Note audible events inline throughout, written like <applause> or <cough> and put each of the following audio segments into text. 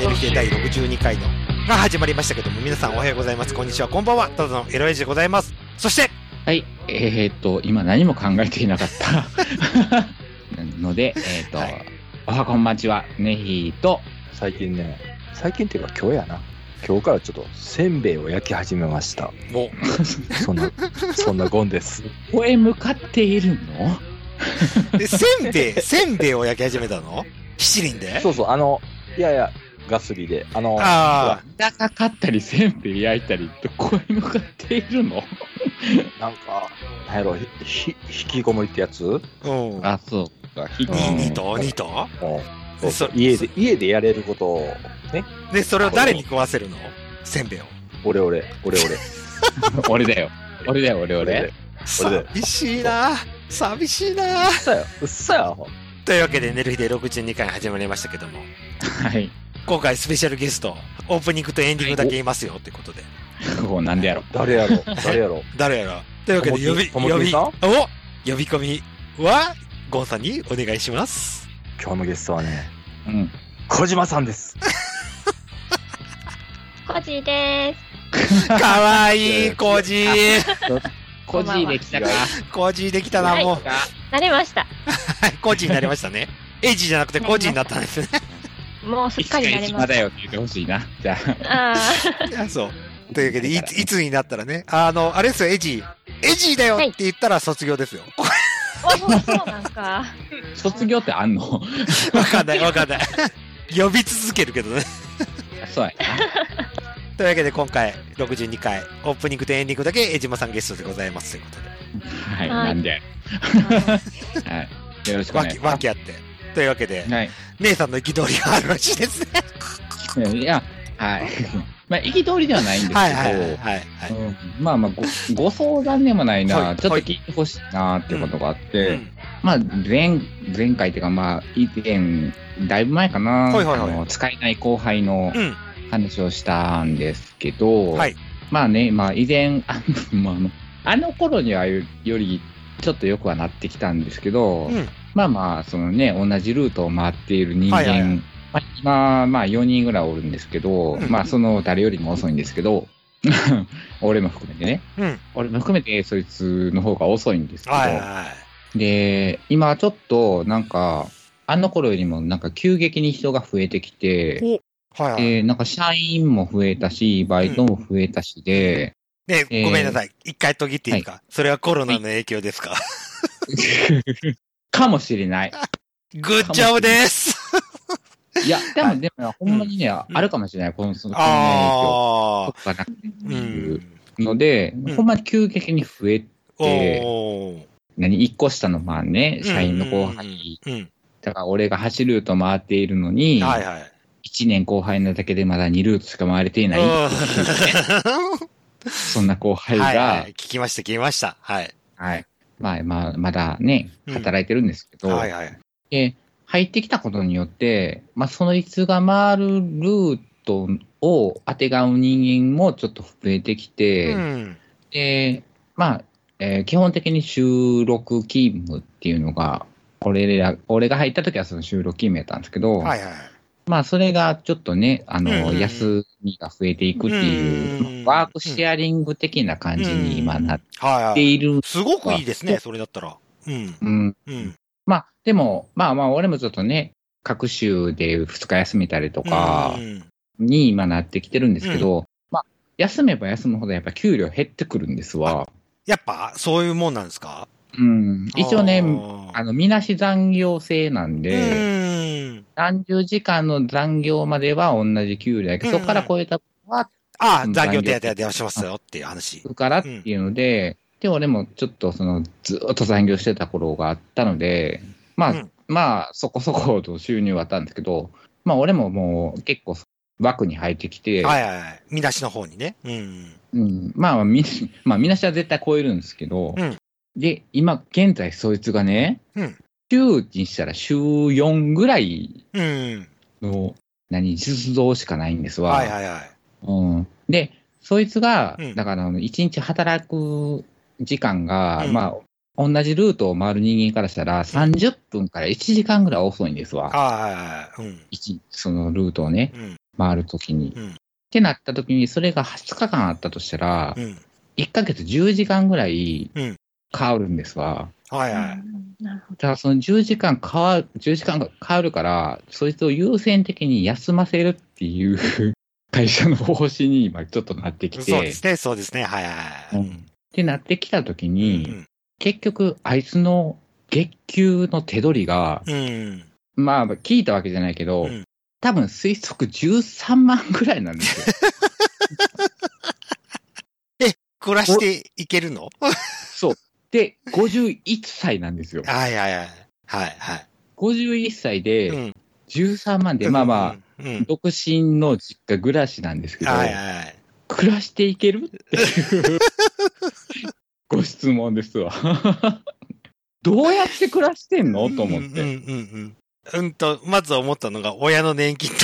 はい、というわけで、寝る日で第62回のが始まりましたけども、皆さんおはようございます。こんにちは、こんばんは。ただのエロエイジでございます。そして、はい、えー、っと、今何も考えていなかった。<laughs> ので、えー、っと、はいおはこんばんちは、ねひと、最近ね、最近っていうか今日やな。今日からちょっとせんべいを焼き始めました。もそんな、そんなゴンです。ここへ向かっているの？せんべい、せんべいを焼き始めたの？七輪で？そうそう、あの、いやいや、ガスリで、あの、あ高かったり、せんべい焼いたり、どこへ向かっているの？<laughs> なんか、なんやろ、ひ、ひ引きこもりってやつ？あ、うん。あ、そうか、ひに、にと、にと？うん。そうそうそ家で、家でやれることを、ね、で、それを誰に食わせるの？せんべいを。俺俺、俺俺。<laughs> 俺だよ。俺だよ、俺俺。寂しいな。寂しいな。うっさや、うっさや、ほん。というわけで、寝る日で62回始まりましたけども、はい。今回スペシャルゲスト、オープニングとエンディングだけ言いますよ、ということで。こうなんでやろ。誰やろ、<laughs> 誰やろ。誰やろというわけで、呼び、呼び、お呼び込みは、ゴンさんにお願いします。今日のゲストはね、うん。小島さんです。コジで <laughs> かわいい、コジコジできたか。コジできたな、もう。す。慣れました。<laughs> はい、コジになりましたね。エイジじゃなくてコジになったんですね。もうすっかり慣れまし島だよって言ってほしいな。じゃあ。た。あいやそう。というわけで、いつ、いつになったらね、あの、あれですよ、エイジ。エイジだよって言ったら卒業ですよ。あ。おそうなんか。<laughs> 卒業ってあんの？わかんない、わかんない。呼び続けるけどね。そうや <laughs> というわけで、今回、62回、オープニングとエンディングだけ、江島さんゲストでございますということで。な。はい、はいなんで。<laughs> はい。よろしくおわき、願いしまわきあって。というわけで、す。はい。姉さんの憤りがあるらしいですね。いや、はい。<laughs> まあ、憤りではないんですけど、はいはいはいはい。はいうんまあまあご、ご相談でもないな、はいちょっと聞いてほしいなっていうことがあって、うんまあ、前、前回っていうか、まあ、以前、だいぶ前かな、はいはいはいあの使えない後輩のうん。話をしたんですけど、はい。まあね、まあ、以前、あの、あの頃にはより、ちょっとよくはなってきたんですけど、うん。まあまあ、そのね、同じルートを回っている人間、はいはいはいまあ、今、まあ4人ぐらいおるんですけど、うんまあその誰よりも遅いんですけど、<laughs> 俺も含めてね、うん。俺も含めてそいつの方が遅いんですけど、はいはいはい。で、今ちょっとなんか、あの頃よりもなんか急激に人が増えてきて、はいはい。で、なんか社員も増えたし、バイトも増えたしで、ね、えーごめんなさい。一回途切っていいか、それはコロナの影響ですか、<laughs> <laughs> かもしれない。<laughs> グッジョブです <laughs> いや、ではいも、でも、ほんまにね、んあるかもしれない、この、その、ああ。とかな。ので、うんほんまに急激に増えおて、ー。何、一個下のまあね、社員の後輩、うん。だから俺が8ルート回っているのに、はいはい。1年後輩なだけでまだ2ルートしか回れていない、うん <laughs> そんな後輩が、はいは、はいい。聞きました、聞きました。はい。まあ、まあ、まだね、うん働いてるんですけど、はいはい。で、入ってきたことによって、まあ、そのいつが回るルートを当てがう人間もちょっと増えてきて、うん。で、まあ、えー基本的に収録勤務っていうのが、俺ら、俺が入った時はその収録勤務やったんですけど、はいはい。まあ、それがちょっとね、あの、うんうんうん休みが増えていくっていう、うんまあワークシェアリング的な感じに今なっはいはい。ている。すごくいいですね、それだったら。うん。うん。うん。まあ、でも、まあまあ、俺もちょっとね、各州で2日休めたりとかうんに今なってきてるんですけど、まあ、休めば休むほどやっぱ給料減ってくるんですわ。やっぱ、そういうもんなんですか？うん。一応ね、ああの、みなし残業制なんーで、うん。何十時間の残業までは同じ給料やけど、うんそこから超えた分は、ああ、うん残業手当出しますよっていう話。からっていうので、で、俺もちょっとその、ずーっと残業してた頃があったので、まあ、うんまあ、そこそこと収入はあったんですけど、まあ、俺ももう結構枠に入ってきて、はいはいはい。見出しの方にね。うん。うん、まあ、み、<laughs> まあ、みなしは絶対超えるんですけど、うんで、今、現在そいつがね、うん週にしたら週4ぐらいうん。の、何、実動しかないんですわ。はいはいはい。うん、で、そいつが、うんだから、一日働く時間が、うんまあ、同じルートを回る人間からしたら、30分から1時間ぐらい遅いんですわ。はそのルートをね、うん。回るときに。うんってなったときに、それが20日間あったとしたら、うん。1ヶ月10時間ぐらいうん変わるんですわ。はいはい。うんなるほだからその10時間変わる、10時間が変わるから、そいつを優先的に休ませるっていう <laughs> 会社の方針に今ちょっとなってきて、そうですね、そうですね。はいはい。うんってなってきたときに、うん。結局あいつの月給の手取りが、うん。まあ聞いたわけじゃないけど、うん多分推測13万ぐらいなんですよ。<laughs> 暮らしていけるの？<laughs> そう。で、51歳なんですよ。<laughs> はいはいはい。はいはい。51歳でうん。13万で、まあまあ、うん。うん。独身の実家暮らしなんですけど、はいはいはい。暮らしていける？っていうご質問ですわ。<laughs> どうやって暮らしてんの？と思って。うんうんうんと、まず思ったのが、親の年金と。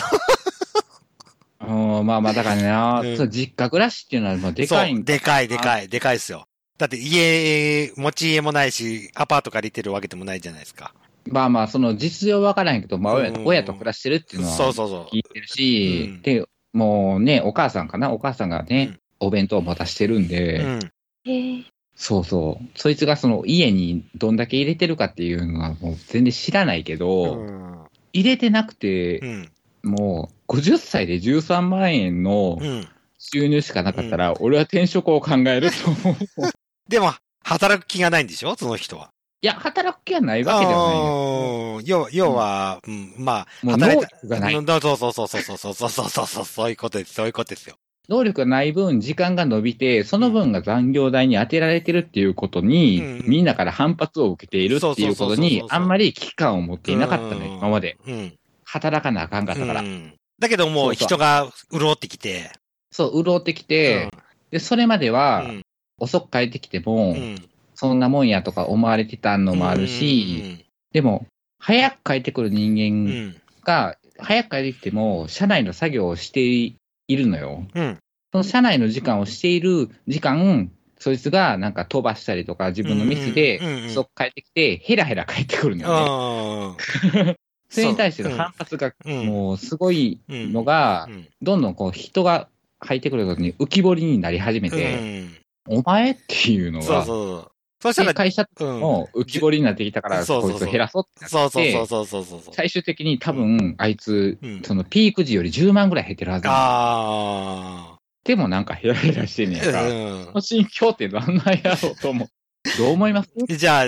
<laughs> うんまあまあ、だからね、うん実家暮らしっていうのはでかいんかでかいでかい、でかいですよ。だって家、持ち家もないし、アパート借りてるわけでもないじゃないですか。まあまあ、その実情わからへんけど、まあ親うん親と暮らしてるっていうのはそうそうそう。聞いてるし、うんで、もうね、お母さんかな？お母さんがね、うんお弁当を持たしてるんで、うん。そうそう。そいつがその家にどんだけ入れてるかっていうのはもう全然知らないけど、うん。入れてなくて、うん。もう50歳で13万円のうん。収入しかなかったら、俺は転職を考えると思う。いでも、働く気がないんでしょ？その人は。や、働く気はないわけではない要要は、うん、まあ、働い能力がない。うんそうそうそうそうそうそうそうそうそうそう、そういうことです、そういうことですよ。能力がない分、時間が伸びて、その分が残業代に当てられてるっていうことに、うん。みんなから反発を受けているっていうことそうそうそうそうにそう、あんまり危機感を持っていなかったうん。ね、今まで。うん。働かなあかんかったから。うん。だけどもうそうそう。人が潤ってきて、そう、潤ってきて、で、それまでうは、ん遅く帰ってきても、うん。そんなもんやとか思われてたのもあるし、でも、早く帰ってくる人間ん、が、早く帰ってきても、社内の作業をしているのよ。うん、その社内の時間をしている時間、そいつがなんか飛ばしたりとか、自分のミスでそっ帰ってきて、ヘラヘラ帰ってくるのよね。うん。<laughs> それに対しての反発がうん。もうすごいのがう、ん、どんどんこう人が入ってくることに浮き彫りになり始めうて、ん、お前っていうのが、そうそう。そしたら、で会社うん、も浮き彫りになってきたから、そうそうそうこいつを減らそうってそうそうそうそう。最終的に多分、あいつうん、そのピーク時より10万ぐらい減ってるはずなのあでもなんかヘラヘラしてんねやんか。あ。その心境ってなんなんやろうと思う。<laughs> どう思います？うん。じゃあ、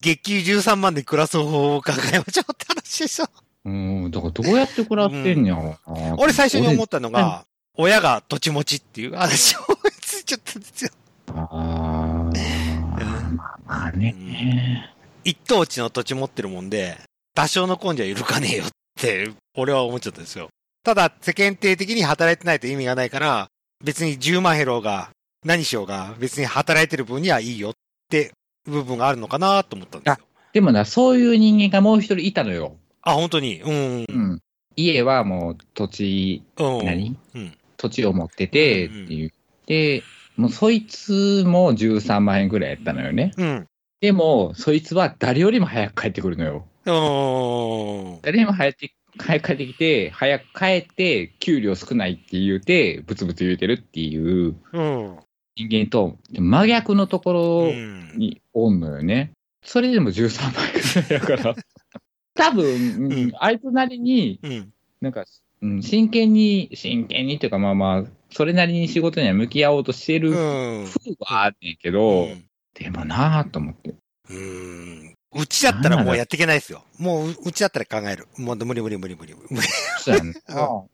月給13万で暮らす方法を考えましょうって話でしょ。うん、だからどうやって暮らしてんねやろうな。俺最初に思っったのが、親が土地持ちっていう話を思いついちゃったんですよ。ああまあね。一等地の土地持ってるもんで、多少の根性はいるかねえよって、俺は思っちゃったんですよ。ただ、世間体的に働いてないと意味がないから、別に10万減ろうが、何しようが、別に働いてる分にはいいよって部分があるのかなと思ったんですよ。でもな、そういう人間がもう一人いたのよ。あ、本当に？うん。うん。家はもう土地、うん。何？うん。土地を持っててっていう。で、もうそいつも13万円ぐらいやったのよね。うん。でも、そいつは誰よりも早く帰ってくるのよ。うん。誰よりも早く早く帰ってきて、早く帰って、給料少ないって言うて、ブツブツ言うてるっていううん。人間と真逆のとこうろん。におんのよね。それでも13万円ぐらいやから。<laughs> 多分、うんうんあいつなりに、うん。なんか、うん、真剣に、真剣にっていうか、まあまあ、それなりに仕事には向き合おうとしてるう風ん。はあんねんけど、でもなぁと思って。うん。うちだったらもうやっていけないですよ。もうう、うちだったら考える。もう無理無理無理無理無理。そうやんな。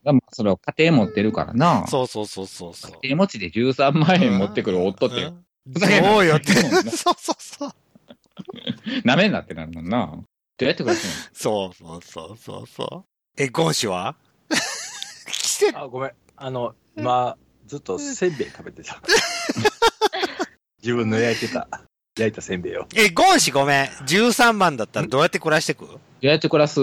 <laughs> まあそれを家庭持ってるからな。そうそうそうそうそう。家庭持ちで13万円持ってくる夫って、そうよって。そう <laughs> そうそうそう。なめんなってなるもんな。どうやって暮らすそうそうそうそうそう。え、ゴンシは？<laughs> 季節あ、ごめん。あの、今、ずっとせんべい食べてた。<laughs> 自分の焼いてた、焼いたせんべいを。え、ゴンシごめん。13万だったらどうやって暮らしてく？どうやって暮らす？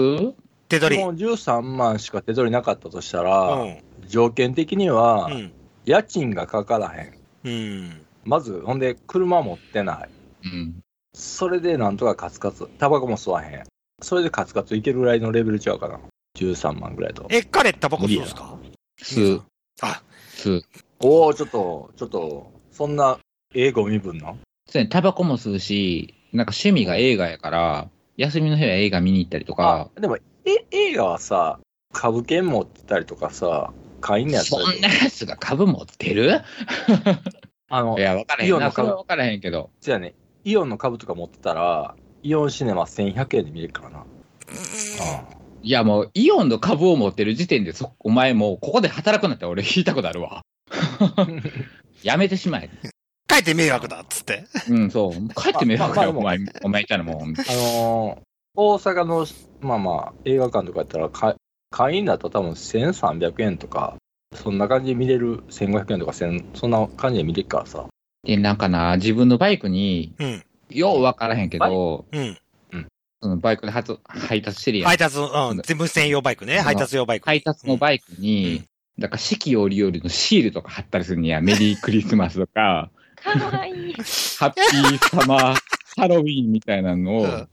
手取り。もう13万しか手取りなかったとしたうら、ん。条件的には、うん。家賃がかからへん。うん。まず、ほんで、車持ってない。うん。それでなんとかカツカツ、タバコも吸わへん。それでカツカツいけるぐらいのレベルちゃうかな。13万ぐらいと。え、彼タバコ吸うんですか？吸う、あ、吸う。おおちょっと、ちょっと、そんな、ええゴミ分なんそうやねタバコも吸うし、なんか趣味が映画やから、休みの日は映画見に行ったりとか、あ、でも、え、映画はさ、株券持ってたりとかさ、会員のやつそんなやつが株持ってる？あの <laughs> い、や、わからへんな。イオンの株。それはわからへんけど。じゃあね、イオンの株とか持ってたら、イオンシネマ1100円で見れるからな。あいや、もう、イオンの株を持ってる時点で、そ、お前もう、ここで働くなって俺聞いたことあるわ。<laughs> やめてしまえ。帰って迷惑だっつって。うん、そう。帰ってみようかよ、お前、お前いたらもう。あのー大阪の、まあまあ、映画館とかやったらか、会員だと多分1300円とか、そんな感じで見れる、1500円とか1000、そんな感じで見れるからさ。で、なんかな、自分のバイクに、うん。ようわからへんけど、うん。そのバイクで発配達してるやん。配達、うん。全部専用バイクね。配達用バイク。配達のバイクに、だから四季折々のシールとか貼ったりするんや。<laughs> メリークリスマスとか、かわいい。ハッピーサマー、<laughs> ハロウィーンみたいなのをうん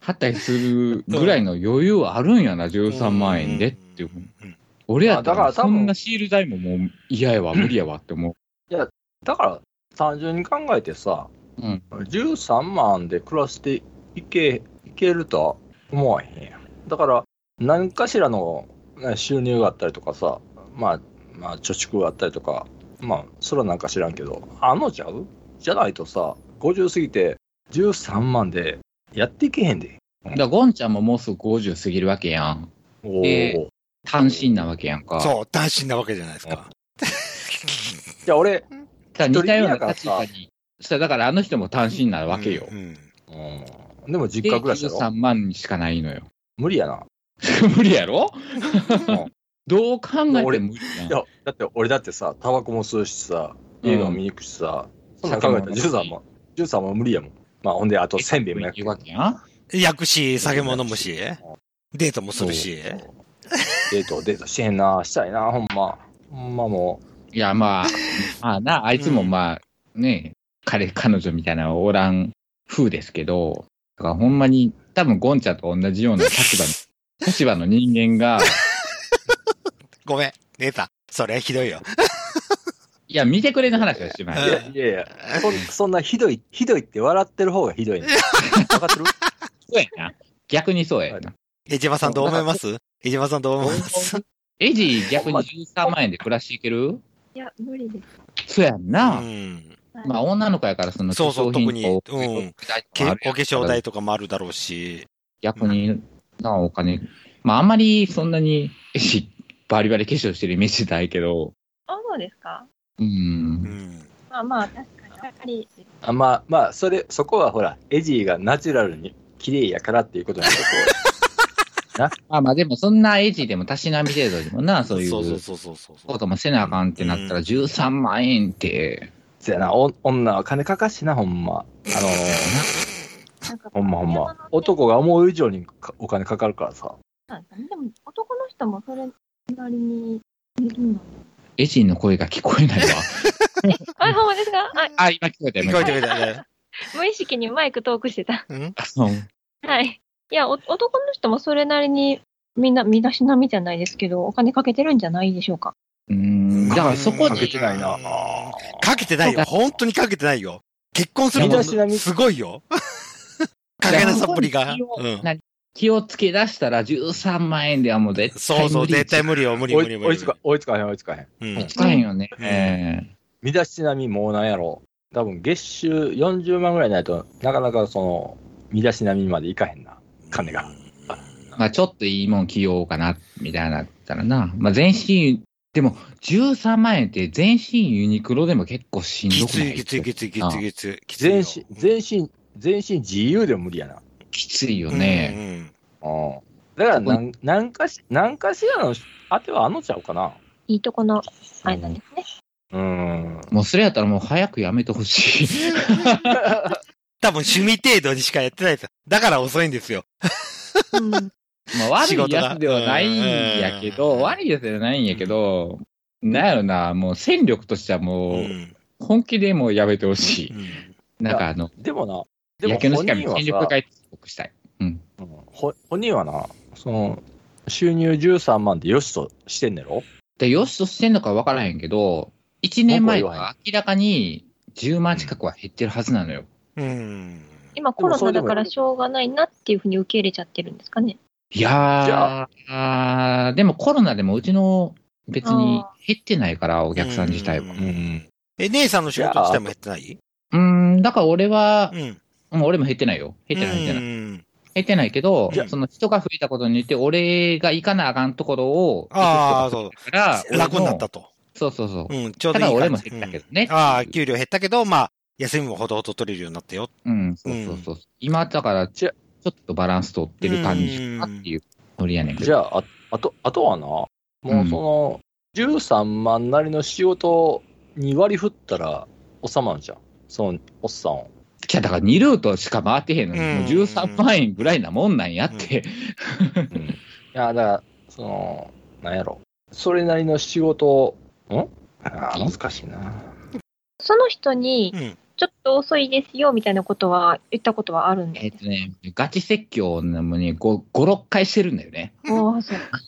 貼ったりするぐらいの余裕あるんやな、13万円でっていう。うん俺やったらそんなシール代ももう嫌やわ、<laughs> 無理やわって思だから、単純に考えてさ、うん13万で暮らしていけ、いけるとは思わへんやん。だから、何かしらのね収入があったりとかさ、まあ、まあ、貯蓄があったりとか、まあ、それはなんか知らんけど、あんのちゃう？じゃないとさ、50過ぎて13万でやっていけへんで。う。だからゴンちゃんももうすぐ50過ぎるわけやん。おえー単身なわけやんか。そう、単身なわけじゃないですか。<laughs> じゃあ俺、似たような立場に。そしたらだからあの人も単身なわけよう。ん。うん、でも実で、家暮らしやろ。13万しかないのよ。無理やな。<laughs> 無理やろ？<laughs> うん。どう考えても俺無理やん。いや、だって俺だってさ、タバコも吸うしさ、映画も見に行くしさ、そんなん考えたら酒も飲むし13万、13万無理やもん。まあほんで、あとせんべいも焼く。わけやん。焼くし、酒も飲むし、デートもするし。デート、デートしてへんな、したいな、ほんま。ほんまもいや、まあ、<laughs> まあな、あいつもまあ、ね、彼、彼女みたいなのおらん風ですけど、だからほんまに、多分ゴンちゃんと同じような立場の、<laughs> 立場の人間が、<laughs> ごめん、出た。それひどいよ。<laughs> いや、見てくれの話をしまう。すいやいやいや、そんそんなひどい、ひどいって笑ってる方がひどいね。分かってる？そうやな。逆にそうやな。江島さんどう思います？江島さんどう思います？エジ逆に13万円で暮らしていける？いや、無理です。そうやんな。うん。まあ、女の子やから、その、そうそう化粧品と特にうんけお化粧代とかもあるだろうし。逆に、な、お金。まあ、あんまりそんなに、<laughs> バリバリ化粧してるイメージないけど、あ、そうですかう。うんん。まあまあ、確かに。やっぱり、あまあまあ、それ、そこはほら、エジーがナチュラルに綺麗やからっていうことなんで、こ <laughs> まあまあ、でもそんなエジでもたしなみ程度でもな、そういうそうそうそうそうそうそう。こともせなあかんってなったら13万円って、う。そやな、お女は金かかしな、ほんま。あのなんか、ほんまほんま。男が思う以上にかお金かかるからさ。でも、男の人もそれなりにいるの。エジの声が聞こえないわ。<laughs> あ、ほんまですか？あ、あ、今聞こえたよ。聞こえてくれたね。<laughs> 無意識にマイクトークしてた。うん？うんはい。いや、お男の人もそれなりに、みんな、身だしなみじゃないですけど、お金かけてるんじゃないでしょうか。うーん。だからそこかけで、てないな。かけてないよ。本当にかけてないよ。結婚するのすごいよ。<laughs> かけなさっぷりが。気をうん。何？気をつけ出したら13万円ではもう絶対そうそう、無理絶対無理よ、無理無理無理。追い追いつか、追いつかへん、追いつかへん。うん。使えんよね。うんえ身だしなみもうなんやろ。多分月収40万ぐらいないとなかなかその、身だしなみまでいかへんな。金が。ーまあちょっといいもん着ようかな、みたいなったらな。まあ全身、でも13万円って全身ユニクロでも結構しんきどくない？ついきついきついきついきつい。きついよ全身、全身、全身自由でも無理やな。きついよね。うんうん。だからなん、なんかし、なんかしらの当てはあんのちゃうかな。いいとこの、あれなんですね。うん。もうそれやったらもう早くやめてほしい。<laughs> 多分趣味程度にしかやってないですよ。だから遅いんですよ。うん。まあ悪いやつではないんやけうど、ん悪いやつではないんやけど、なんやろな、もう戦力としてはうもう、ん。本気でもうやめてほしい。うんなんかあの、でもな、でも野球の世界本人は戦力外国したい。うん。本人はな、その、収入13万でよしとしてんねやろ？で、よしとしてんのか分からへんけど、1年前は明らかに10万近くは減ってるはずなのよ。うん。今コロナだからしょうがないなっていうふうに受け入れちゃってるんですかね。いやー、でもコロナでもうちの別に減ってないから、お客さん自体は。え、姉さんの仕事自体も減ってないうん、だから俺はう、ん。うん俺も減ってないよ。減ってない、減ってない。うん減ってないけどじゃあ、その人が増えたことによって、俺が行かなあかんところを、ああ、そう。人が増えたから、楽になったと。そうそうそう。うん、ちょうどいいだ俺も減ったけどねうんああ、給料減ったけど、まあ、休みもほどほど取れるようになったよ。うん、そうそうそう。今、だから、ちじゃょっとバランス取ってる感じかなっていうノリやねんけど。じゃあ、ああと、あとはな、もうその、13万なりの仕事に割り振ったら収まるじゃん。その、おっさんを。じゃあだから2ルートしか回ってへんのに、うんもう13万円ぐらいなもんなんやって。うんいや、だから、その、なんやろ。それなりの仕事を、ん？あー難しいな。その人にうん。ちょっと遅いですよみたいなことは言ったことはあるんえっ、ですとね、ガチ説教のもに5、5、6回してるんだよね。か。おーそうか。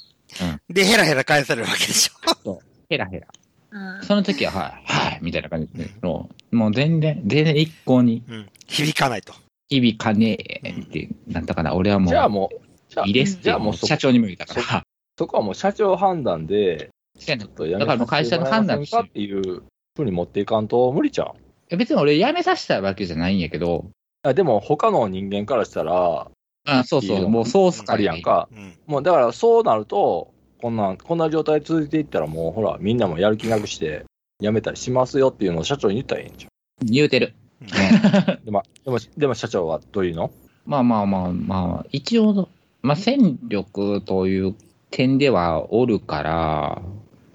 で、ヘラヘラ返されるわけでしょ。ヘラヘラ。うんその時は、はい、はい、みたいな感じで、もうもう全然、全然一向にうん。響かないと。響かねえってなったから、俺はもう、じゃあもう、じゃあいいですってじゃあもうそ社長にも言ったから。そこはもう社長判断で、そうやねちょっとやめだからもう会社の判断させてもらえませんかっていうふうに持っていかんと無理じゃん。別に俺辞めさせたわけじゃないんやけど、あでも他の人間からしたら、あそうそう、もうソースあからるやんか。うん。もうだからそうなると、こんなん、こんな状態続いていったらもうほら、みんなもやる気なくして、辞めたりしますよっていうのを社長に言ったらいいんじ言うてる。<laughs> でも、でも、でも社長はどういうの？まあまあまあまあ、一応、まあ戦力という点ではおるから、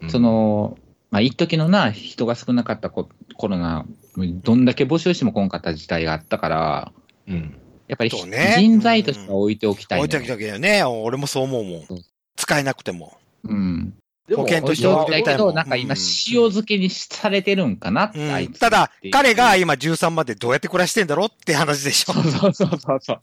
そ、の、まあ一時のな、人が少なかったココロナ、どんだけ募集しても来んかった時代があったから、うん。やっぱりそうね人材としては置いておきたいのよ置いときだけだよね。俺もそう思うもんそう。使えなくても。うん。保険として置いておきたいけど、なんか今、うん塩漬けにされてるんかなって、あいつうんただ彼が今13までどうやって暮らしてんだろうって話でしょそ。う <laughs> そうそうそうそう。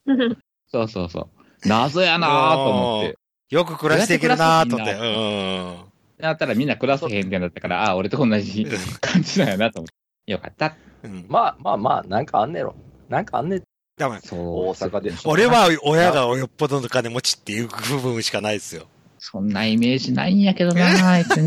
そうそうそう。謎やなぁと思って。よく暮らしていけるなーと思って。どううん。だったらみんな暮らせへんってなったから、ああ、俺と同じ感じなんやなと思って。よかった。うん。まあまあまあ、なんかあんねやろ。なんかあんねん多分そう。大阪で俺は親がよっぽどの金持ちっていう部分しかないですよ。そんなイメージないんやけどなぁ、あいつ。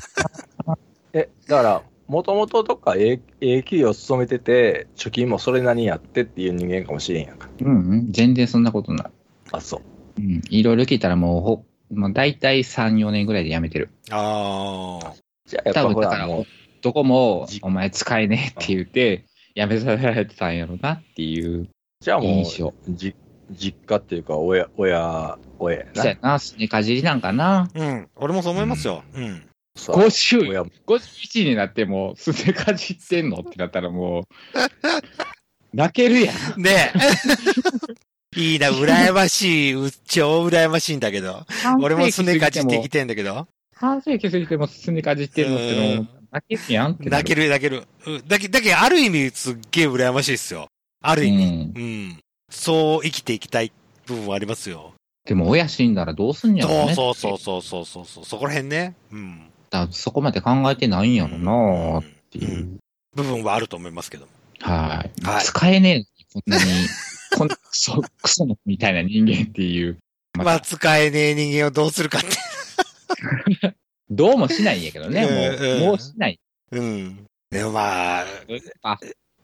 え、だから、もともととか、ええええ企業勤めてて、貯金もそれなりにやってっていう人間かもしれんやんか。うんうん、全然そんなことない。あ、そう。うん。いろいろ聞いたらもうほ、もう大体3、4年ぐらいで辞めてる。ああ。じゃあやっぱ多分だからほら、もう、どこもじ、お前使えねえって言って、辞めさせられてたんやろなっていうじゃあも印象。う、じ実家っていうか、親、親、親やなそうや。な、すねかじりなんかな。うん。俺もそう思いますよ。うん。そう50、親51になっても、すねかじってんのってなったらもう、<laughs> 泣けるやん。ねえ。いいな、羨ましい。う超羨ましいんだけど。俺もすねかじってきてんだけど。半世紀過ぎてもすねかじってるのってのも、泣けるやんってな泣ける泣ける。うんだけだけど、ある意味すっげえ羨ましいですよ。ある意味。うん。そう生きていきたい部分はありますよ。でも親死んだらどうすんやろね。そうそうそうそうそうそう。そこら辺ね。うん。だそこまで考えてないんやろなっっていう。部分はあると思いますけども。はい。はい使えねえ、こんなに、<laughs> こんなクソ、クソのみたいな人間っていう。ままあ、た、使えねえ人間をどうするかって。<laughs> どうもしないんやけどね、うんうんもう、もうしない。うん。でもまあ、あ、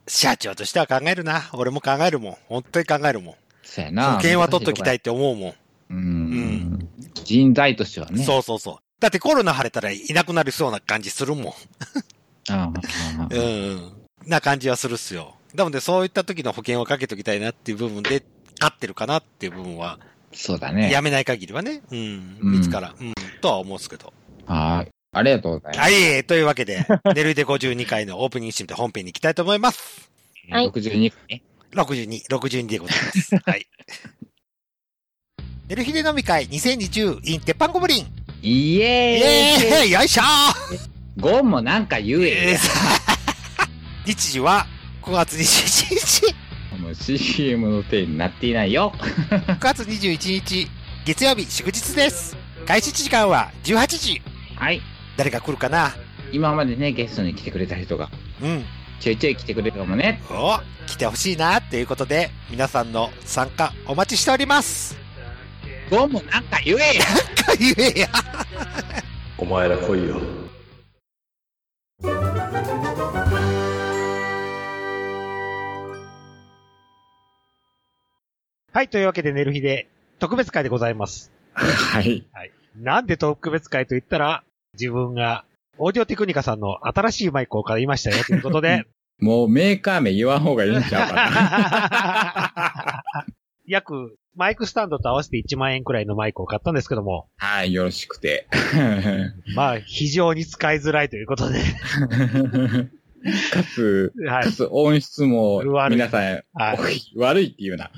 社長としては考えるな。俺も考えるもん。本当に考えるもん。そうやな。保険は取っときたいって思うもん。うん。人材としてはね。そうそうそう。だってコロナ晴れたらいなくなりそうな感じするもん。ああうんうん。な感じはするっすよ。なのでそういった時の保険をかけときたいなっていう部分で、勝ってるかなっていう部分は、そうだね。やめない限りはね、うん、うん見つから、うん、とは思うんですけど。はい。ありがとうございます。はい、えーというわけで、ネルイデ52回のオープニングシーンで本編に行きたいと思います。はい62回ね。62、62でございます。はい。ネルヒデ飲み会2020 in 鉄板ゴブリンイイエーイエーイよいしょゴンもなんか言ーええーさ <laughs> 日時は5月27日。もう CM の手になっていないよ。9月21日、月曜日祝日です。開始時間は18時。はい。誰が来るかな？今までね、ゲストに来てくれた人が、うん。ちょいちょい来てくれるかもね。お来てほしいなということで、皆さんの参加お待ちしております。ゴンもなんか言えやか言えや。お前ら来いよ。はい、というわけで、寝る日で特別会でございます。はい。なんで特別会と言ったら、自分が、オーディオテクニカさんの新しいマイクを買いましたよということで、<laughs> もうメーカー名言わん方がいいんちゃうかな。<laughs> 約、マイクスタンドと合わせて1万円くらいのマイクを買ったんですけども、はい、よろしくて。<laughs> まあ、非常に使いづらいということで、かつ、はいか。つ音質も皆さん、はい悪いっていうな。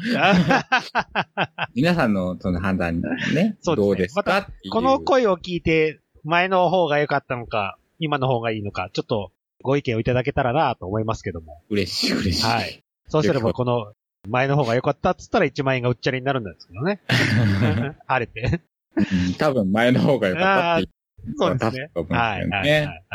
皆さんのその判断ね、そうですねどうですか、まっていうこの声を聞いて、前の方が良かったのか、今の方がいいのか、ちょっとご意見をいただけたらなと思いますけども。嬉しい嬉しい。はい。そうすればこの前の方が良かったっつったら1万円がうっちゃりになるんですけどね。<laughs> 晴れて。うん多分前の方が良かったってそうですね。はい、はい。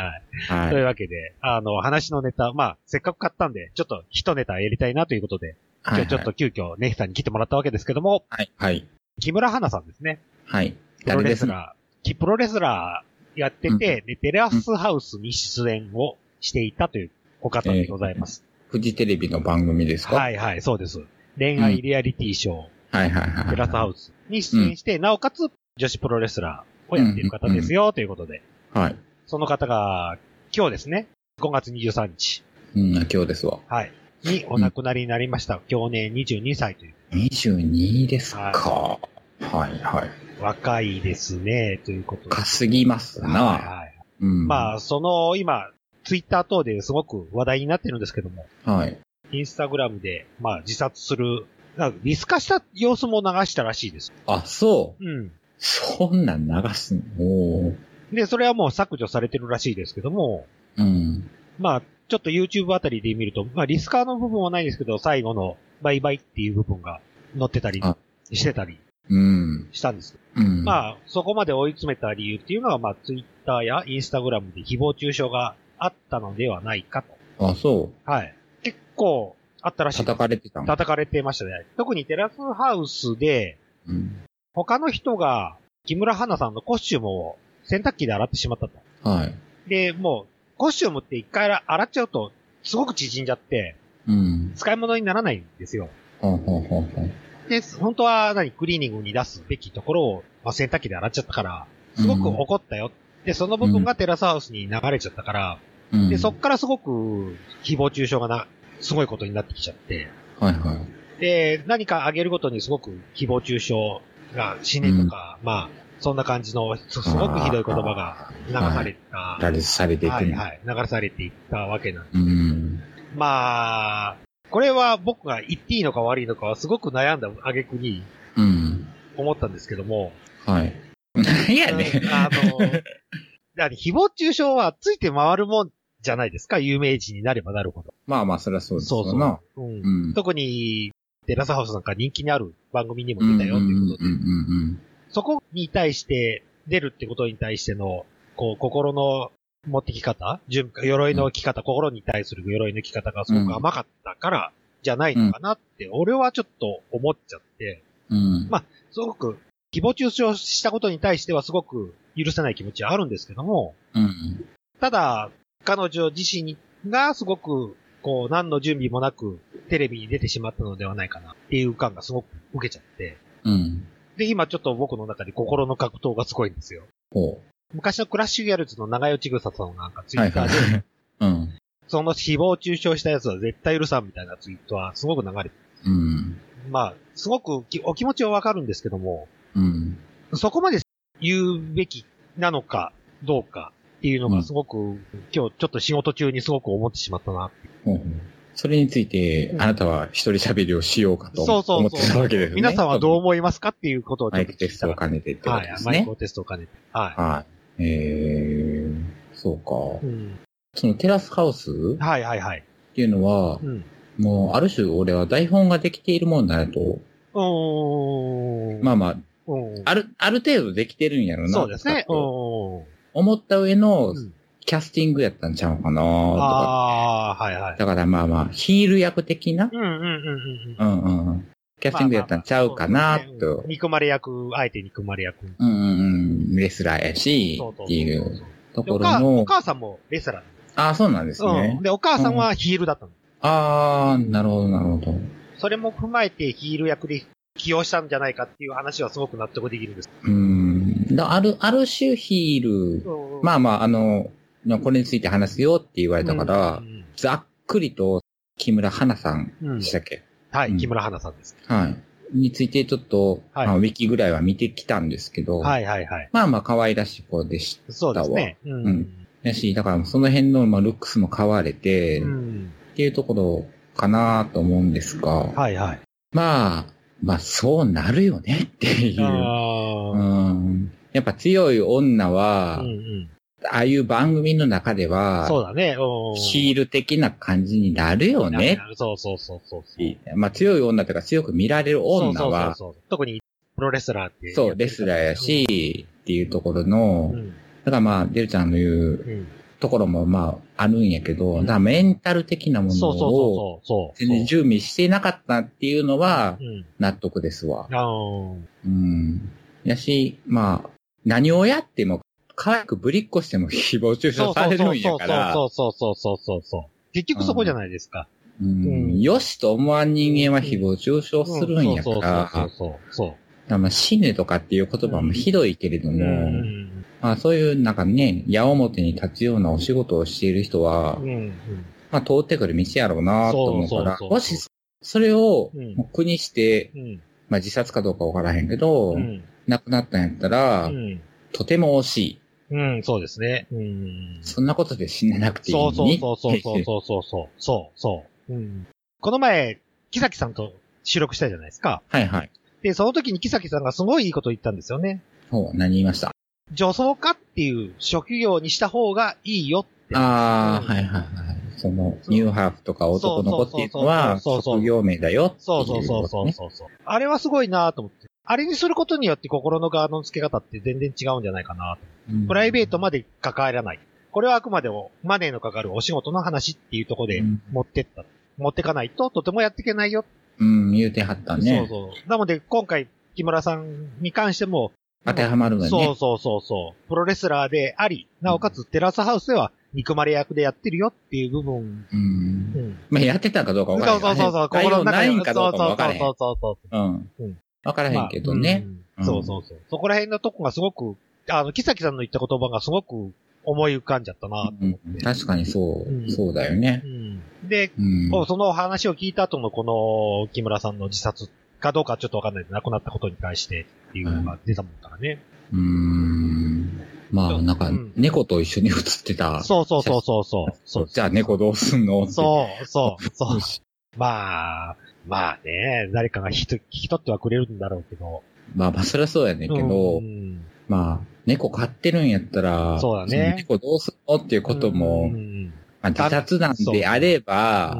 はい。というわけで、あの、話のネタ、まあ、せっかく買ったんで、ちょっと一ネタやりたいなということで、今日ちょっと急遽ネヒさんに来てもらったわけですけども、はい、はい、木村花さんですね。はい。プロ誰ですレスラー、きプロレスラーやってて、で、テラスハウスに出演をしていたというお方でございます。フジテレビの番組ですか？はいはい、そうです。恋愛リアリティショー、はい、はい、はい。テラスハウスに出演して、なおかつ女子プロレスラーをやっている方ですよ、ということで。はい。その方が、今日ですね、5月23日、うん、今日ですわ。はい、にお亡くなりになりました。去年22歳という。22ですか。はい、はい。若いですね、ということで。かすぎますな。はいはい。うん。まあ、その、今、ツイッター等ですごく話題になってるんですけども、はい。インスタグラムで、まあ、自殺する、なんかリス化した様子も流したらしいです。あ、そう。うん。そんなん流すの？おーで、それはもう削除されてるらしいですけども、うん。まあ、ちょっと YouTube あたりで見ると、まあ、リスカーの部分はないですけど、最後のバイバイっていう部分が載ってたりあしてたりうん。したんです。うん。まあ、そこまで追い詰めた理由っていうのは、まあ、Twitter や Instagram で誹謗中傷があったのではないかと。あ、そはい。結構あったらう。しい。叩かれてたの叩かれてましたね。特にテラスハウスで、うん。他の人が木村花さんのコスチュームを洗濯機で洗ってしまったと。はい。で、もう、コスチュームって一回洗っちゃうと、すごく縮んじゃって、うん。使い物にならないんですよ。ほうほうほうほう。で、本当は何、クリーニングに出すべきところを、まあ、洗濯機で洗っちゃったから、すごく怒ったよ。で、その部分がテラスハウスに流れちゃったから、うん。で、そっからすごく誹謗中傷がな、すごいことになってきちゃって、はいはい。で、何かあげるごとにすごく誹謗中傷が死ねとか、まあ、そんな感じの、すすごくひどい言葉が流された。羅列されていくのはいはい。流されていったわけなんです。うん。まあ、これは僕が言っていいのか悪いのかはすごく悩んだ挙句にうん。思ったんですけども。はい。なんやね。あの、だって誹謗中傷はついて回るもんじゃないですか？有名人になればなるほど。まあまあ、そりゃそうですそうそうよな。うんうん。特に、テラスハウスなんか人気にある番組にもうん出たよっていうことで、そこに対して、出るってことに対しての、こう、心の持ってき方？準鎧の着方、心に対する鎧の着方がすごく甘かったから、じゃないのかなって、俺はちょっと思っちゃって、うん。うん。まあすごく、誹謗中傷したことに対してはすごく許せない気持ちはあるんですけども、うん。ただ、彼女自身がすごく、こう、何の準備もなく、テレビに出てしまったのではないかなっていう感がすごく受けちゃって、うん。で、今ちょっと僕の中で心の格闘がすごいんですよ。ほ昔のクラッシュギャルズの長与千草さんなんかツう。はいはイッターで、い。うん。その誹謗中傷したやつは絶対許さんみたいなツイートはすごく流れてうん。まあ、すごくきお気持ちはわかるんですけども、うん。そこまで言うべきなのかどうかっていうのがすごく、今日ちょっと仕事中にすごく思ってしまったな。ほうほうそれについて、あなたは一人喋りをしようかとそうそう思ってたわけですね。皆さんはどう思いますかっていうことをマイクテストを兼ねてってことはい、ですねマイク。テストを兼ねて。ははい。えー、そうかい。。うん。そのテラスハウスっはいはいはい。ていうのはう、ん。もう、ある種俺は台本ができているもんだと、うーん。まあまあ、うん、ある、ある程度できてるんやろな。そうですね。思った上のうんキャスティングやったんちゃうかなとか。ああ、はいはい。だからまあまあ、ヒール役的な？うんうんうんうんうん。うん。キャスティングやったんちゃうかなと。憎まれ役、あえて憎まれ役。うんうんうん。レスラーやしっていうところでお母おの。母さんもレスラーああ、そうなんですなの、うねん。。で、お母さんはヒールだったの。ああ、なるほど、なるほど。それも踏まえてヒール役で起用したんじゃないかっていう話はすごく納得できるんです。うん。だある、ある種ヒール。まあまあ、あの、これについて話すよって言われたから、うんざっくりと木村花さんうんでしたっけ、はい、うん木村花さんです。はい。についてちょっと、はいまあ、ウィキぐらいは見てきたんですけど、はいはいはい。まあまあ可愛らしい子でしそうですね。ううんたし、だからその辺の、まあ、ルックスも買われて、っうん。ていうところかなと思うんですが、はいはい。まあ、まあそうなるよねっていう。あうーん、やっぱ強い女は、うんうん。ああいう番組の中では、そうだね。うんヒール的な感じになるよね。そうそうそうそうそう。まあ強い女とか強く見られる女は、そうそうそう特にプロレスラーって。そう、レスラーや、し、っていうところの、うん。だからまあ、デルちゃんの言ううん。ところもまあ、あるんやけど、だからメンタル的なものを。全然準備してなかったっていうのはう、ん。納得ですわ。あーうん。やし、まあ、何をやっても、可愛くぶりっこしても誹謗中傷されるんやから、そうそうそうそうそうそうそう。結局そこじゃないですか。うんうんよしと思わん人間は誹謗中傷するんやかそうら、そうそうそう。まあ死ねとかっていう言葉もひどいけれども、うん。まあそういうなんかね、矢面に立つようなお仕事をしている人は、うん。うん。まあ通ってくる道やろうなと思うから、そうそうそうもしそれを苦にして、うん。まあ自殺かどうかわからへんけど、うん。亡くなったんやったら、うん。とても惜しい。うん、そうですね。うん。そんなことで死ねなくていいそうのに。そうそうそうそうそうそう。そうそう。うん。この前、木崎さんと収録したじゃないですか。はいはい。で、その時に木崎さんがすごいいいこと言ったんですよね。ほう、何言いました？女装家っていう職業にした方がいいよって。ああ、うんはいはいはい。その、ニューハーフとか男の子っていうのは、そうそうそうそう職業名だよっていうそうそうそうそうねそうそう。あれはすごいなと思って。あれにすることによって心のガードの付け方って全然違うんじゃないかなプライベートまで関わらない。これはあくまでもマネーのかかるお仕事の話っていうところでうん持ってった。持ってかないととてもやっていけないよ。うん、言うてはったね。そうそう。なので今回木村さんに関しても、当てはまるわね。そうそうそうそう。プロレスラーであり、なおかつテラスハウスでは憎まれ役でやってるよっていう部分。うんう。ん。まあ、やってたかどうかそうわからへん。そうそうそう。概要ないんかどうかもわからへん。そうそうそうそう。うんうん。わからへんけどね。まあううんんそうそうそう。そこら辺のとこがすごく、あの、木崎さんの言った言葉がすごく思い浮かんじゃったなとうん思って。確かにそう、うんそうだよねう。ん。で、その話を聞いた後のこの木村さんの自殺かどうかちょっとわかんないけど、亡くなったことに対してっていうのが出たもんからね。うーん。まあ、なんかうん、猫と一緒に写ってた。そうそうそうそうそう。じゃあ猫どうすんのそう、そう、そう。し <laughs> まあ、まあね、誰かが引き取ってはくれるんだろうけど。まあまあ、そりゃそうやねんけど、うんまあ、猫飼ってるんやったら、そうだねの猫どうすんのっていうことも、うんまあ、自殺なんであれば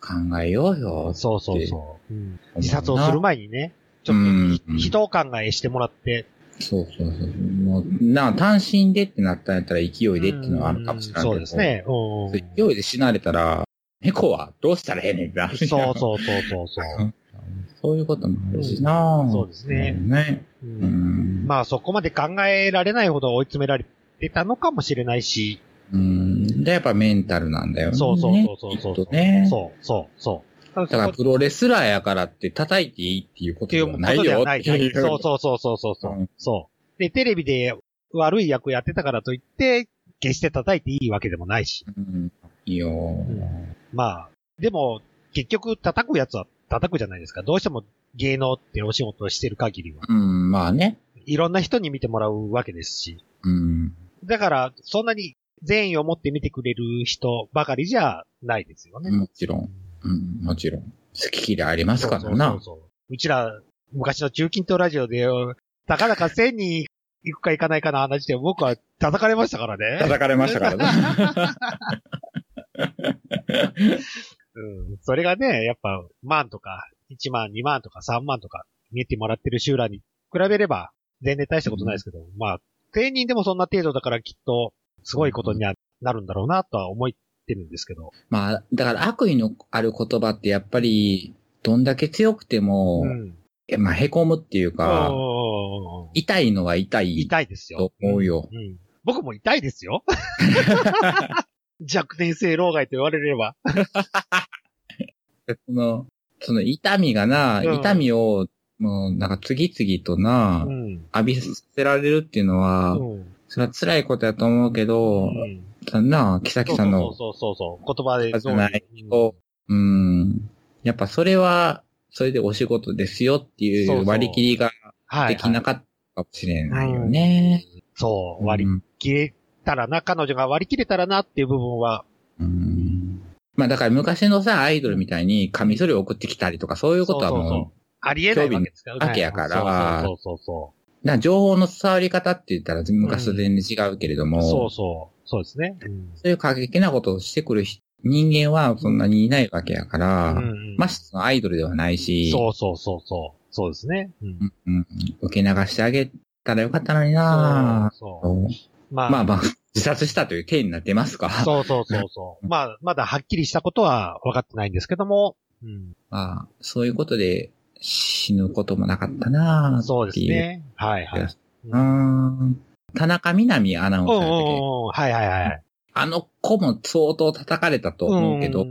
考えようよ。そうそうそう。うんう自殺をする前にね、ちょっとひうん人を考えしてもらって。そうそうそう。もう、な、単身でってなったんやったら勢いでっていうのはあるかもしれないけど。そうです。ね。うん勢いで死なれたら、猫はどうしたらええねんなるそうそうそうそうそう。<laughs> そういうこともあるしな、うんそうですねね。ううんん。まあそこまで考えられないほど追い詰められてたのかもしれないし。うん。で、やっぱメンタルなんだよね。そうそうそうそうそうね。そうそうそう。だだからプロレスラーやからって叩いていいっていうことではない。よっていう。そうそうそうそうそうそう、うんそう。で、テレビで悪い役やってたからといって、決して叩いていいわけでもないし。うん。いいよ、まあ、でも、結局叩くやつは叩くじゃないですか。どうしても芸能ってお仕事をしてる限りは。うん、まあね。いろんな人に見てもらうわけですし。うん。だから、そんなに善意を持って見てくれる人ばかりじゃないですよね。もちろん。うん、もちろん。好き嫌いありますからな。そうそううちら、昔の中近東ラジオで、たかだか1000人行くか行かないかの話で僕は叩かれましたからね。叩かれましたからね。<laughs> うん。それがね、やっぱ、万とか、1万、2万とか3万とか、見えてもらってる集団に比べれば、全然大したことないですけど、まあ、定人でもそんな程度だからきっと、すごいことにはなるんだろうなとは思ってるんですけど。まあ、だから悪意のある言葉ってやっぱり、どんだけ強くても、うん。えまあ、凹むっていうか、うん痛いのは痛い。痛いですよと。思うようん。僕も痛いですよ。<laughs> 弱点性老害と言われれば。<laughs> その、その痛みがな、うん痛みを、もう、なんか次々とな、うん。浴びさせられるっていうのは、うん。それは辛いことやと思うけど、うんだな、木崎さんの、そうそうそうそう。言葉でじゃないと、うん、やっぱそれは、それでお仕事ですよっていそうそうう割り切りがはい、できなかったかもしれないよね。そう、割りうん切れたらな、彼女が割り切れたらなっていう部分は、うん。まあだから昔のさ、アイドルみたいにカミソリを送ってきたりとかそういうことはそうそうそもありえないわけですから興味わけやから。そうそうそう情報の伝わり方って言ったら昔と全然違うけれども、そう。そうそう。そうですね。うん。そういう過激なことをしてくる人人間はそんなにいないわけやから、うんうんましアイドルではないし、そうそうそうそう。そうですね。うん。うん。うん。受け流してあげたらよかったのになそうそう。まあ、まあまあ、自殺したという体になってますか。そうそうそうそう。まあ、まだはっきりしたことは分かってないんですけども、うん、まあ、そういうことで死ぬこともなかったなそうですね。はいはい。うーん。田中みなみアナウンサーだっけ？はいはいはい。あの子も相当叩かれたと思うけど、